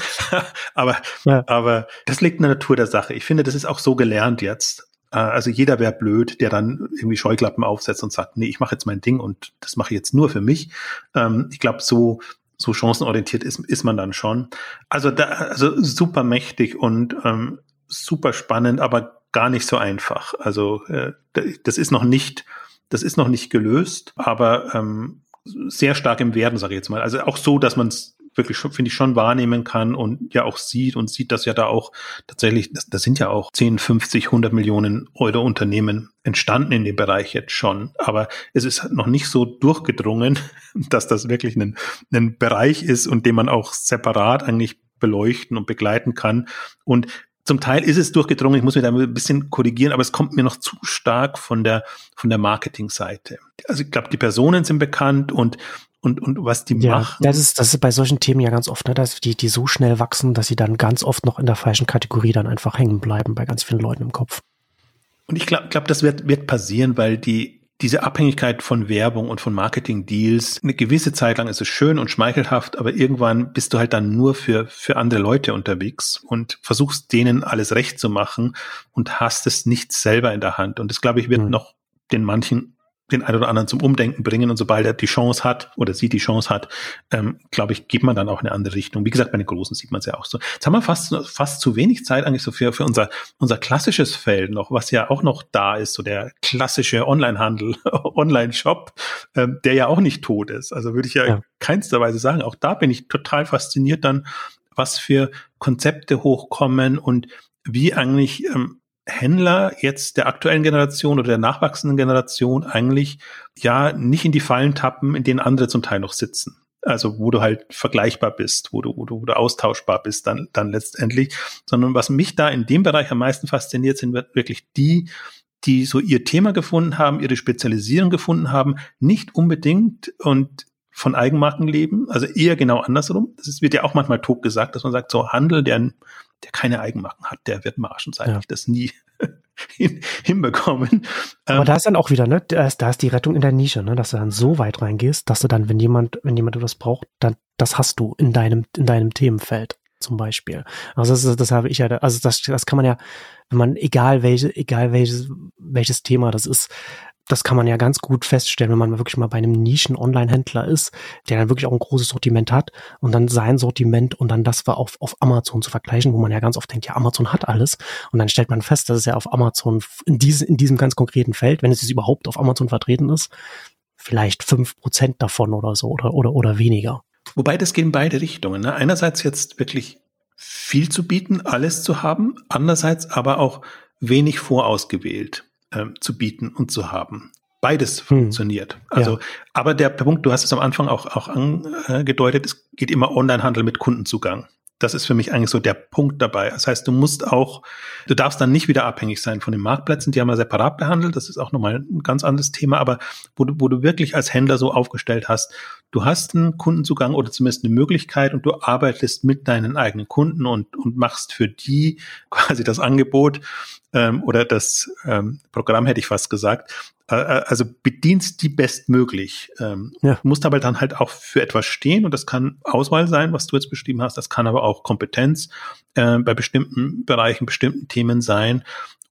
aber, ja. aber das liegt in der Natur der Sache. Ich finde, das ist auch so gelernt jetzt. Äh, also jeder wäre blöd, der dann irgendwie Scheuklappen aufsetzt und sagt, nee, ich mache jetzt mein Ding und das mache ich jetzt nur für mich. Ähm, ich glaube, so so chancenorientiert ist, ist man dann schon. Also da, also super mächtig und ähm, super spannend, aber gar nicht so einfach. Also äh, das ist noch nicht, das ist noch nicht gelöst, aber ähm, sehr stark im Werden, sage ich jetzt mal. Also auch so, dass man es wirklich schon, finde ich, schon wahrnehmen kann und ja auch sieht und sieht, dass ja da auch tatsächlich, das, das sind ja auch 10, 50, 100 Millionen Euro Unternehmen entstanden in dem Bereich jetzt schon. Aber es ist noch nicht so durchgedrungen, dass das wirklich ein, ein Bereich ist und den man auch separat eigentlich beleuchten und begleiten kann. Und zum Teil ist es durchgedrungen, ich muss mich da ein bisschen korrigieren, aber es kommt mir noch zu stark von der, von der Marketingseite. Also ich glaube, die Personen sind bekannt und und, und was die ja, machen. Das ist, das ist bei solchen Themen ja ganz oft, ne, dass die, die so schnell wachsen, dass sie dann ganz oft noch in der falschen Kategorie dann einfach hängen bleiben bei ganz vielen Leuten im Kopf. Und ich glaube, glaub, das wird, wird passieren, weil die, diese Abhängigkeit von Werbung und von Marketing-Deals, eine gewisse Zeit lang ist es schön und schmeichelhaft, aber irgendwann bist du halt dann nur für, für andere Leute unterwegs und versuchst denen alles recht zu machen und hast es nicht selber in der Hand. Und das, glaube ich, wird mhm. noch den manchen den einen oder anderen zum Umdenken bringen und sobald er die Chance hat oder sie die Chance hat, ähm, glaube ich, geht man dann auch in eine andere Richtung. Wie gesagt, bei den Großen sieht man es ja auch so. Jetzt haben wir fast, fast zu wenig Zeit eigentlich so für, für unser, unser klassisches Feld noch, was ja auch noch da ist, so der klassische Onlinehandel, Online-Shop, ähm, der ja auch nicht tot ist. Also würde ich ja, ja keinster Weise sagen, auch da bin ich total fasziniert dann, was für Konzepte hochkommen und wie eigentlich ähm, Händler jetzt der aktuellen Generation oder der nachwachsenden Generation eigentlich ja nicht in die Fallen tappen, in denen andere zum Teil noch sitzen. Also wo du halt vergleichbar bist, wo du, wo du, wo du austauschbar bist dann, dann letztendlich, sondern was mich da in dem Bereich am meisten fasziniert, sind wirklich die, die so ihr Thema gefunden haben, ihre Spezialisierung gefunden haben, nicht unbedingt und von Eigenmarken leben, also eher genau andersrum. Das wird ja auch manchmal tot gesagt, dass man sagt, so Handel, der, der keine Eigenmarken hat, der wird margenseitig ja. das nie hin, hinbekommen. Aber ähm, da ist dann auch wieder, ne, da ist, da ist die Rettung in der Nische, ne, dass du dann so weit reingehst, dass du dann, wenn jemand, wenn jemand etwas braucht, dann das hast du in deinem, in deinem Themenfeld zum Beispiel. Also das, das habe ich ja, also das, das kann man ja, wenn man, egal welche, egal welches, welches Thema das ist, das kann man ja ganz gut feststellen, wenn man wirklich mal bei einem Nischen-Online-Händler ist, der dann wirklich auch ein großes Sortiment hat und dann sein Sortiment und dann das war auf, auf Amazon zu vergleichen, wo man ja ganz oft denkt, ja, Amazon hat alles. Und dann stellt man fest, dass es ja auf Amazon in, diese, in diesem ganz konkreten Feld, wenn es überhaupt auf Amazon vertreten ist, vielleicht fünf Prozent davon oder so oder, oder, oder weniger. Wobei das geht in beide Richtungen. Ne? Einerseits jetzt wirklich viel zu bieten, alles zu haben, andererseits aber auch wenig vorausgewählt äh, zu bieten und zu haben. Beides hm. funktioniert. Also, ja. aber der Punkt, du hast es am Anfang auch, auch angedeutet, es geht immer Onlinehandel mit Kundenzugang. Das ist für mich eigentlich so der Punkt dabei. Das heißt, du musst auch, du darfst dann nicht wieder abhängig sein von den Marktplätzen, die haben wir separat behandelt. Das ist auch nochmal ein ganz anderes Thema. Aber wo du, wo du wirklich als Händler so aufgestellt hast, du hast einen Kundenzugang oder zumindest eine Möglichkeit und du arbeitest mit deinen eigenen Kunden und, und machst für die quasi das Angebot ähm, oder das ähm, Programm, hätte ich fast gesagt. Äh, äh, also bedienst die bestmöglich. Ähm, ja. Musst aber dann halt auch für etwas stehen und das kann Auswahl sein, was du jetzt beschrieben hast. Das kann aber auch Kompetenz äh, bei bestimmten Bereichen, bestimmten Themen sein.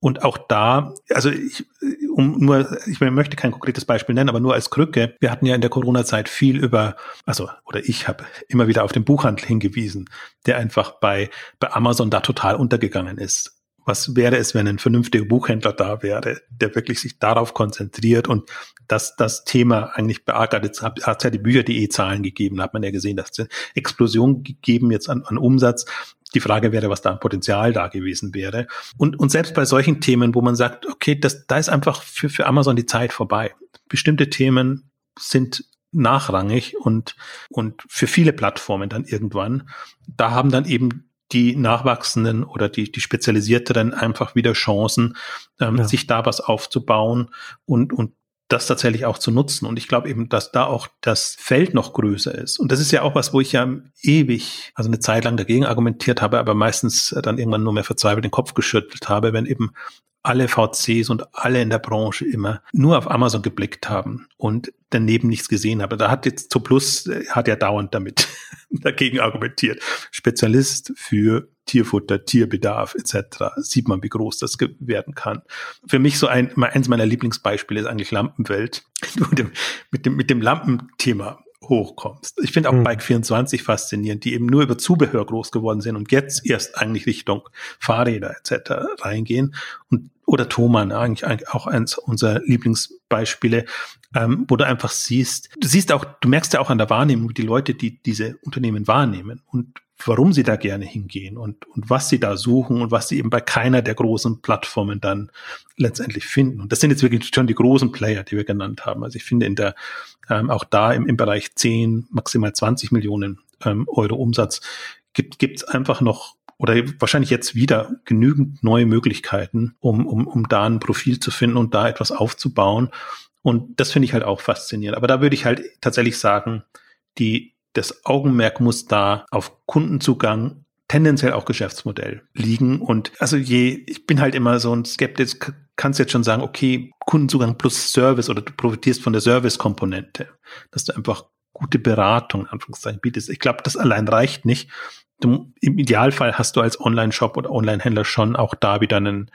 Und auch da, also ich, um nur, ich möchte kein konkretes Beispiel nennen, aber nur als Krücke. Wir hatten ja in der Corona-Zeit viel über, also oder ich habe immer wieder auf den Buchhandel hingewiesen, der einfach bei bei Amazon da total untergegangen ist was wäre es, wenn ein vernünftiger Buchhändler da wäre, der wirklich sich darauf konzentriert und das, das Thema eigentlich beackert. Jetzt hat es ja die Bücher.de Zahlen gegeben, hat man ja gesehen, dass es eine Explosion gegeben jetzt an, an Umsatz. Die Frage wäre, was da an Potenzial da gewesen wäre. Und, und selbst bei solchen Themen, wo man sagt, okay, das, da ist einfach für, für Amazon die Zeit vorbei. Bestimmte Themen sind nachrangig und, und für viele Plattformen dann irgendwann. Da haben dann eben die Nachwachsenden oder die, die Spezialisierteren einfach wieder Chancen, ähm, ja. sich da was aufzubauen und, und das tatsächlich auch zu nutzen. Und ich glaube eben, dass da auch das Feld noch größer ist. Und das ist ja auch was, wo ich ja ewig, also eine Zeit lang dagegen argumentiert habe, aber meistens dann irgendwann nur mehr verzweifelt den Kopf geschüttelt habe, wenn eben alle VCs und alle in der Branche immer nur auf Amazon geblickt haben und daneben nichts gesehen haben. Da hat jetzt Zooplus äh, hat ja dauernd damit dagegen argumentiert. Spezialist für Tierfutter, Tierbedarf etc. Sieht man, wie groß das werden kann. Für mich so ein, eins meiner Lieblingsbeispiele ist eigentlich Lampenwelt. mit dem, mit dem, mit dem Lampenthema hochkommst. Ich finde auch mhm. Bike 24 faszinierend, die eben nur über Zubehör groß geworden sind und jetzt erst eigentlich Richtung Fahrräder etc. reingehen. Und oder Thomann, eigentlich, eigentlich auch eins unserer Lieblingsbeispiele, ähm, wo du einfach siehst, du siehst auch, du merkst ja auch an der Wahrnehmung, wie die Leute, die diese Unternehmen wahrnehmen und warum sie da gerne hingehen und, und was sie da suchen und was sie eben bei keiner der großen Plattformen dann letztendlich finden. Und das sind jetzt wirklich schon die großen Player, die wir genannt haben. Also ich finde in der, ähm, auch da im, im Bereich 10, maximal 20 Millionen ähm, Euro Umsatz gibt es einfach noch oder wahrscheinlich jetzt wieder genügend neue Möglichkeiten, um, um, um da ein Profil zu finden und da etwas aufzubauen. Und das finde ich halt auch faszinierend. Aber da würde ich halt tatsächlich sagen, die, das Augenmerk muss da auf Kundenzugang, tendenziell auch Geschäftsmodell liegen. Und also je, ich bin halt immer so ein Skeptisch, kannst jetzt schon sagen, okay, Kundenzugang plus Service oder du profitierst von der Service-Komponente, dass du einfach gute Beratung, Anführungszeichen, bietest. Ich glaube, das allein reicht nicht du, im Idealfall hast du als Online-Shop oder Online-Händler schon auch da wieder einen,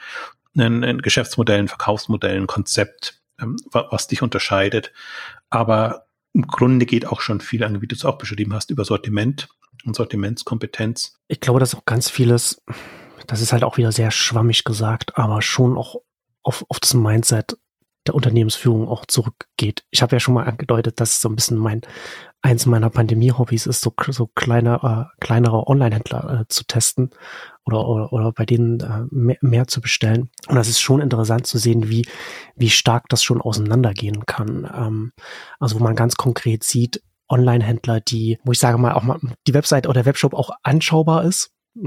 einen, einen Geschäftsmodell, ein Verkaufsmodell, ein Konzept, ähm, was dich unterscheidet. Aber im Grunde geht auch schon viel an, wie du es auch beschrieben hast, über Sortiment und Sortimentskompetenz. Ich glaube, dass auch ganz vieles, das ist halt auch wieder sehr schwammig gesagt, aber schon auch auf, auf das Mindset der Unternehmensführung auch zurückgeht. Ich habe ja schon mal angedeutet, dass so ein bisschen mein eins meiner Pandemie-Hobbys ist, so, so kleine, äh, kleinere Online-Händler äh, zu testen oder, oder, oder bei denen äh, mehr, mehr zu bestellen. Und das ist schon interessant zu sehen, wie, wie stark das schon auseinandergehen kann. Ähm, also wo man ganz konkret sieht, Online-Händler, die, wo ich sage mal, auch mal die Website oder der Webshop auch anschaubar ist.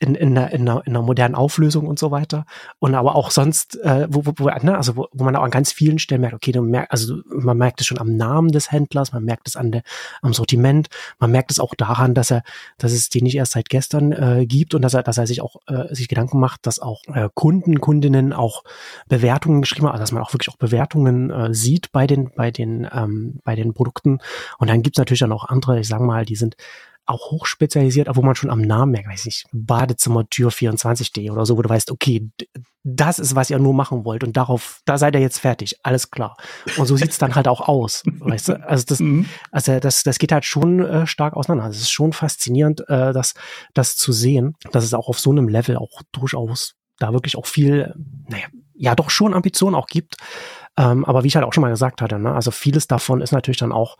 in, in, einer, in, einer, in einer modernen Auflösung und so weiter. Und aber auch sonst, äh, wo, wo, wo, ne, also wo, wo man auch an ganz vielen Stellen merkt, okay, du merk, also man merkt es schon am Namen des Händlers, man merkt es an der, am Sortiment, man merkt es auch daran, dass er, dass es den nicht erst seit gestern äh, gibt und dass er, dass er sich auch äh, sich Gedanken macht, dass auch äh, Kunden, Kundinnen auch Bewertungen geschrieben haben, also dass man auch wirklich auch Bewertungen äh, sieht bei den, bei den, ähm, bei den Produkten. Und dann gibt's natürlich dann auch andere, ich sage mal, die sind auch hochspezialisiert, wo man schon am Namen merkt, weiß nicht, Badezimmertür 24D oder so, wo du weißt, okay, das ist, was ihr nur machen wollt und darauf, da seid ihr jetzt fertig, alles klar. Und so sieht's dann halt auch aus, weißt du? Also das, mhm. also das, das geht halt schon äh, stark auseinander. Also es ist schon faszinierend, äh, das, das zu sehen, dass es auch auf so einem Level auch durchaus da wirklich auch viel, naja, ja doch schon Ambitionen auch gibt. Ähm, aber wie ich halt auch schon mal gesagt hatte, ne, also vieles davon ist natürlich dann auch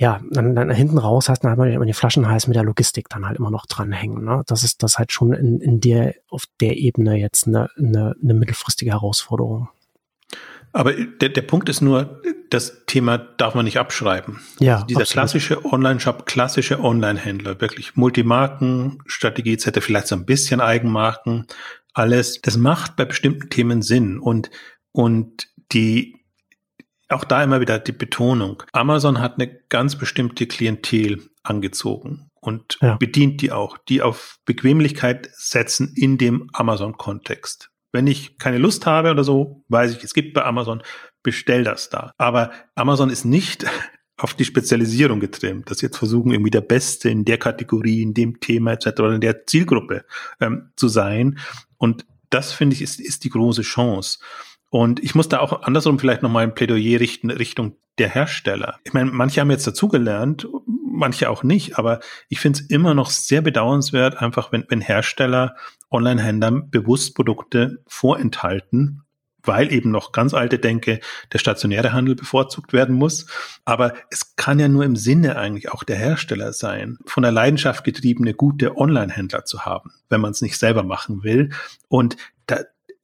ja, dann, dann hinten raus hast dann hat man immer die Flaschenhals mit der Logistik dann halt immer noch dranhängen. Ne? Das ist das halt schon in, in der, auf der Ebene jetzt eine, eine, eine mittelfristige Herausforderung. Aber der, der Punkt ist nur, das Thema darf man nicht abschreiben. Ja, also dieser absolut. klassische Online-Shop, klassische Online-Händler, wirklich Multimarken, Strategie etc., vielleicht so ein bisschen Eigenmarken, alles, das macht bei bestimmten Themen Sinn und, und die, auch da immer wieder die Betonung. Amazon hat eine ganz bestimmte Klientel angezogen und ja. bedient die auch, die auf Bequemlichkeit setzen in dem Amazon-Kontext. Wenn ich keine Lust habe oder so, weiß ich, es gibt bei Amazon, bestell das da. Aber Amazon ist nicht auf die Spezialisierung getrimmt, dass sie jetzt versuchen, irgendwie der Beste in der Kategorie, in dem Thema etc. oder in der Zielgruppe ähm, zu sein. Und das finde ich ist, ist die große Chance. Und ich muss da auch andersrum vielleicht nochmal ein Plädoyer richten Richtung der Hersteller. Ich meine, manche haben jetzt dazugelernt, manche auch nicht, aber ich finde es immer noch sehr bedauernswert, einfach wenn, wenn Hersteller Online-Händlern bewusst Produkte vorenthalten, weil eben noch ganz alte Denke, der stationäre Handel bevorzugt werden muss. Aber es kann ja nur im Sinne eigentlich auch der Hersteller sein, von der Leidenschaft getriebene gute Online-Händler zu haben, wenn man es nicht selber machen will. Und da,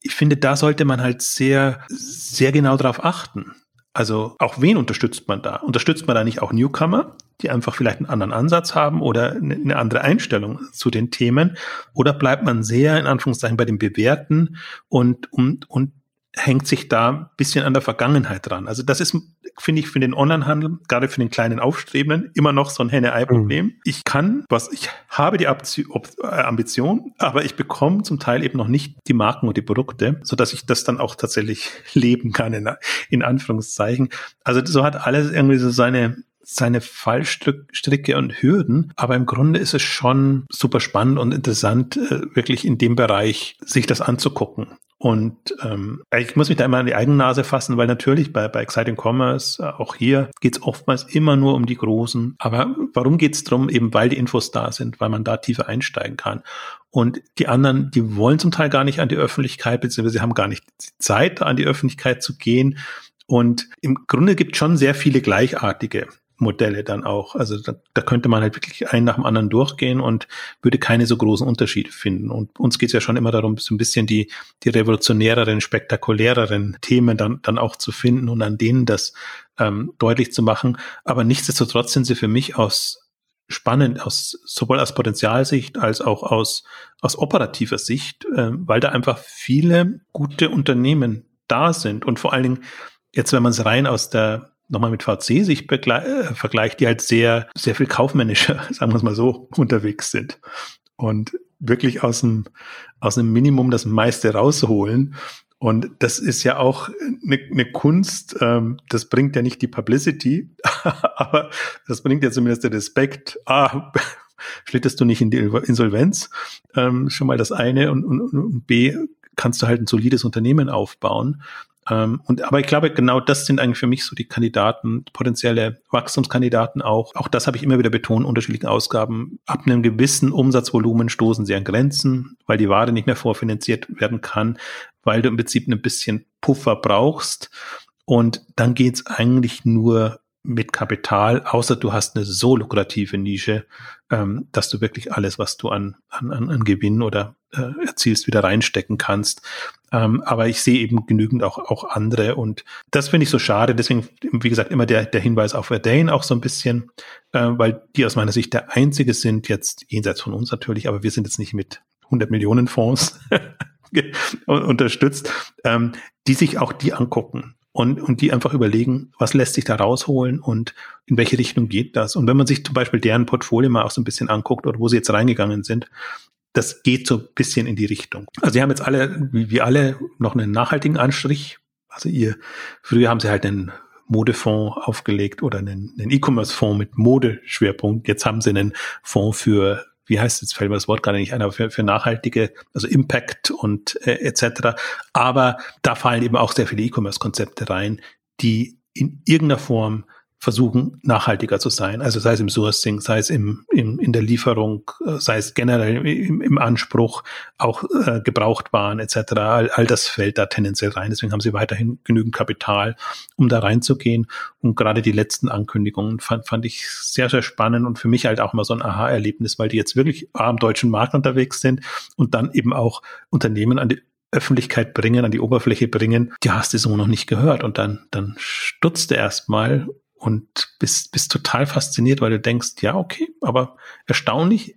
ich finde, da sollte man halt sehr, sehr genau darauf achten. Also auch wen unterstützt man da? Unterstützt man da nicht auch Newcomer, die einfach vielleicht einen anderen Ansatz haben oder eine andere Einstellung zu den Themen? Oder bleibt man sehr in Anführungszeichen bei dem Bewährten und, und, und hängt sich da ein bisschen an der Vergangenheit dran. Also das ist, finde ich, für den Onlinehandel, gerade für den kleinen Aufstrebenden, immer noch so ein Henne-Ei-Problem. Mhm. Ich kann, was ich habe die äh, Ambition, aber ich bekomme zum Teil eben noch nicht die Marken und die Produkte, so dass ich das dann auch tatsächlich leben kann, in, in Anführungszeichen. Also so hat alles irgendwie so seine, seine Fallstricke und Hürden, aber im Grunde ist es schon super spannend und interessant, äh, wirklich in dem Bereich sich das anzugucken. Und ähm, ich muss mich da immer an die eigene Nase fassen, weil natürlich bei, bei Exciting Commerce, äh, auch hier, geht es oftmals immer nur um die Großen. Aber warum geht es darum? Eben weil die Infos da sind, weil man da tiefer einsteigen kann. Und die anderen, die wollen zum Teil gar nicht an die Öffentlichkeit, beziehungsweise haben gar nicht die Zeit, an die Öffentlichkeit zu gehen. Und im Grunde gibt es schon sehr viele gleichartige Modelle dann auch. Also da, da könnte man halt wirklich einen nach dem anderen durchgehen und würde keine so großen Unterschiede finden. Und uns geht es ja schon immer darum, so ein bisschen die, die revolutionäreren, spektakuläreren Themen dann, dann auch zu finden und an denen das ähm, deutlich zu machen. Aber nichtsdestotrotz sind sie für mich aus spannend aus sowohl aus Potenzialsicht als auch aus aus operativer Sicht, äh, weil da einfach viele gute Unternehmen da sind und vor allen Dingen jetzt, wenn man es rein aus der nochmal mit VC sich äh, vergleicht, die halt sehr, sehr viel kaufmännischer, sagen wir es mal so, unterwegs sind. Und wirklich aus dem, aus dem Minimum das meiste rausholen. Und das ist ja auch eine, eine Kunst, ähm, das bringt ja nicht die Publicity, aber das bringt ja zumindest den Respekt. Ah, schlitterst du nicht in die Insolvenz? Ähm, schon mal das eine. Und, und, und B, kannst du halt ein solides Unternehmen aufbauen. Ähm, und, aber ich glaube, genau das sind eigentlich für mich so die Kandidaten, potenzielle Wachstumskandidaten auch. Auch das habe ich immer wieder betont, unterschiedliche Ausgaben. Ab einem gewissen Umsatzvolumen stoßen sie an Grenzen, weil die Ware nicht mehr vorfinanziert werden kann, weil du im Prinzip ein bisschen Puffer brauchst. Und dann geht's eigentlich nur mit Kapital, außer du hast eine so lukrative Nische, ähm, dass du wirklich alles, was du an, an, an Gewinn oder äh, erzielst, wieder reinstecken kannst. Ähm, aber ich sehe eben genügend auch, auch andere und das finde ich so schade. Deswegen, wie gesagt, immer der, der Hinweis auf Verdane auch so ein bisschen, äh, weil die aus meiner Sicht der einzige sind, jetzt jenseits von uns natürlich, aber wir sind jetzt nicht mit 100 Millionen Fonds unterstützt, ähm, die sich auch die angucken und, und die einfach überlegen, was lässt sich da rausholen und in welche Richtung geht das. Und wenn man sich zum Beispiel deren Portfolio mal auch so ein bisschen anguckt oder wo sie jetzt reingegangen sind, das geht so ein bisschen in die Richtung. Also sie haben jetzt alle, wie, wie alle, noch einen nachhaltigen Anstrich. Also ihr, früher haben sie halt einen Modefonds aufgelegt oder einen, einen E-Commerce-Fonds mit Modeschwerpunkt. Jetzt haben sie einen Fonds für wie heißt jetzt fällt mir das Wort gerade nicht ein, aber für, für nachhaltige, also Impact und äh, etc. Aber da fallen eben auch sehr viele E-Commerce-Konzepte rein, die in irgendeiner Form versuchen, nachhaltiger zu sein. Also sei es im Sourcing, sei es im, im, in der Lieferung, äh, sei es generell im, im Anspruch, auch äh, Gebrauchtwaren etc. All, all das fällt da tendenziell rein. Deswegen haben sie weiterhin genügend Kapital, um da reinzugehen. Und gerade die letzten Ankündigungen fand, fand ich sehr, sehr spannend und für mich halt auch mal so ein Aha-Erlebnis, weil die jetzt wirklich am deutschen Markt unterwegs sind und dann eben auch Unternehmen an die Öffentlichkeit bringen, an die Oberfläche bringen, die hast du so noch nicht gehört. Und dann, dann stutzte erstmal und bist, bist total fasziniert, weil du denkst, ja, okay, aber erstaunlich,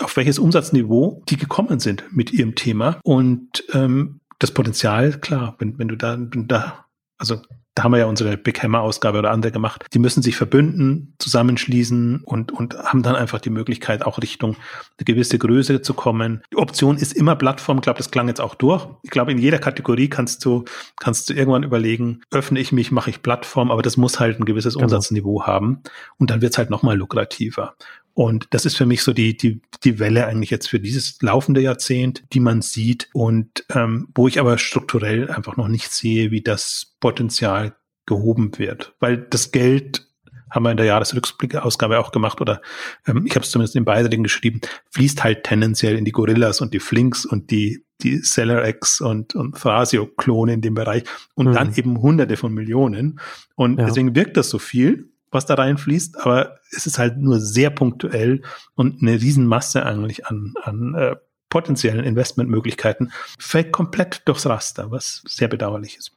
auf welches Umsatzniveau die gekommen sind mit ihrem Thema. Und ähm, das Potenzial, klar, wenn, wenn du da, wenn da, also da haben wir ja unsere Big Hammer Ausgabe oder andere gemacht. Die müssen sich verbünden, zusammenschließen und, und haben dann einfach die Möglichkeit, auch Richtung eine gewisse Größe zu kommen. Die Option ist immer Plattform. Ich glaube, das klang jetzt auch durch. Ich glaube, in jeder Kategorie kannst du, kannst du irgendwann überlegen, öffne ich mich, mache ich Plattform, aber das muss halt ein gewisses genau. Umsatzniveau haben. Und dann wird es halt nochmal lukrativer. Und das ist für mich so die, die, die Welle eigentlich jetzt für dieses laufende Jahrzehnt, die man sieht und ähm, wo ich aber strukturell einfach noch nicht sehe, wie das Potenzial gehoben wird. Weil das Geld haben wir in der Jahresrückblickausgabe auch gemacht oder ähm, ich habe es zumindest in Beiträgen geschrieben, fließt halt tendenziell in die Gorillas und die Flinks und die die SellerX und, und Thrasio-Klone in dem Bereich und mhm. dann eben hunderte von Millionen. Und ja. deswegen wirkt das so viel was da reinfließt, aber es ist halt nur sehr punktuell und eine Riesenmasse eigentlich an, an äh, potenziellen Investmentmöglichkeiten fällt komplett durchs Raster, was sehr bedauerlich ist.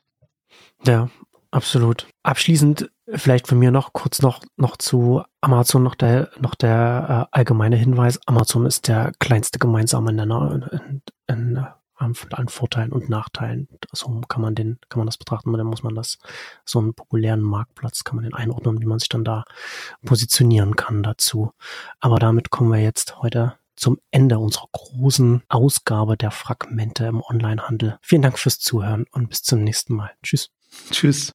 Ja, absolut. Abschließend vielleicht von mir noch kurz noch, noch zu Amazon noch der, noch der äh, allgemeine Hinweis. Amazon ist der kleinste gemeinsame Nenner in, in, in an, an Vorteilen und Nachteilen. So kann man den, kann man das betrachten. Dann muss man das, so einen populären Marktplatz, kann man den einordnen, wie man sich dann da positionieren kann dazu. Aber damit kommen wir jetzt heute zum Ende unserer großen Ausgabe der Fragmente im Onlinehandel. Vielen Dank fürs Zuhören und bis zum nächsten Mal. Tschüss. Tschüss.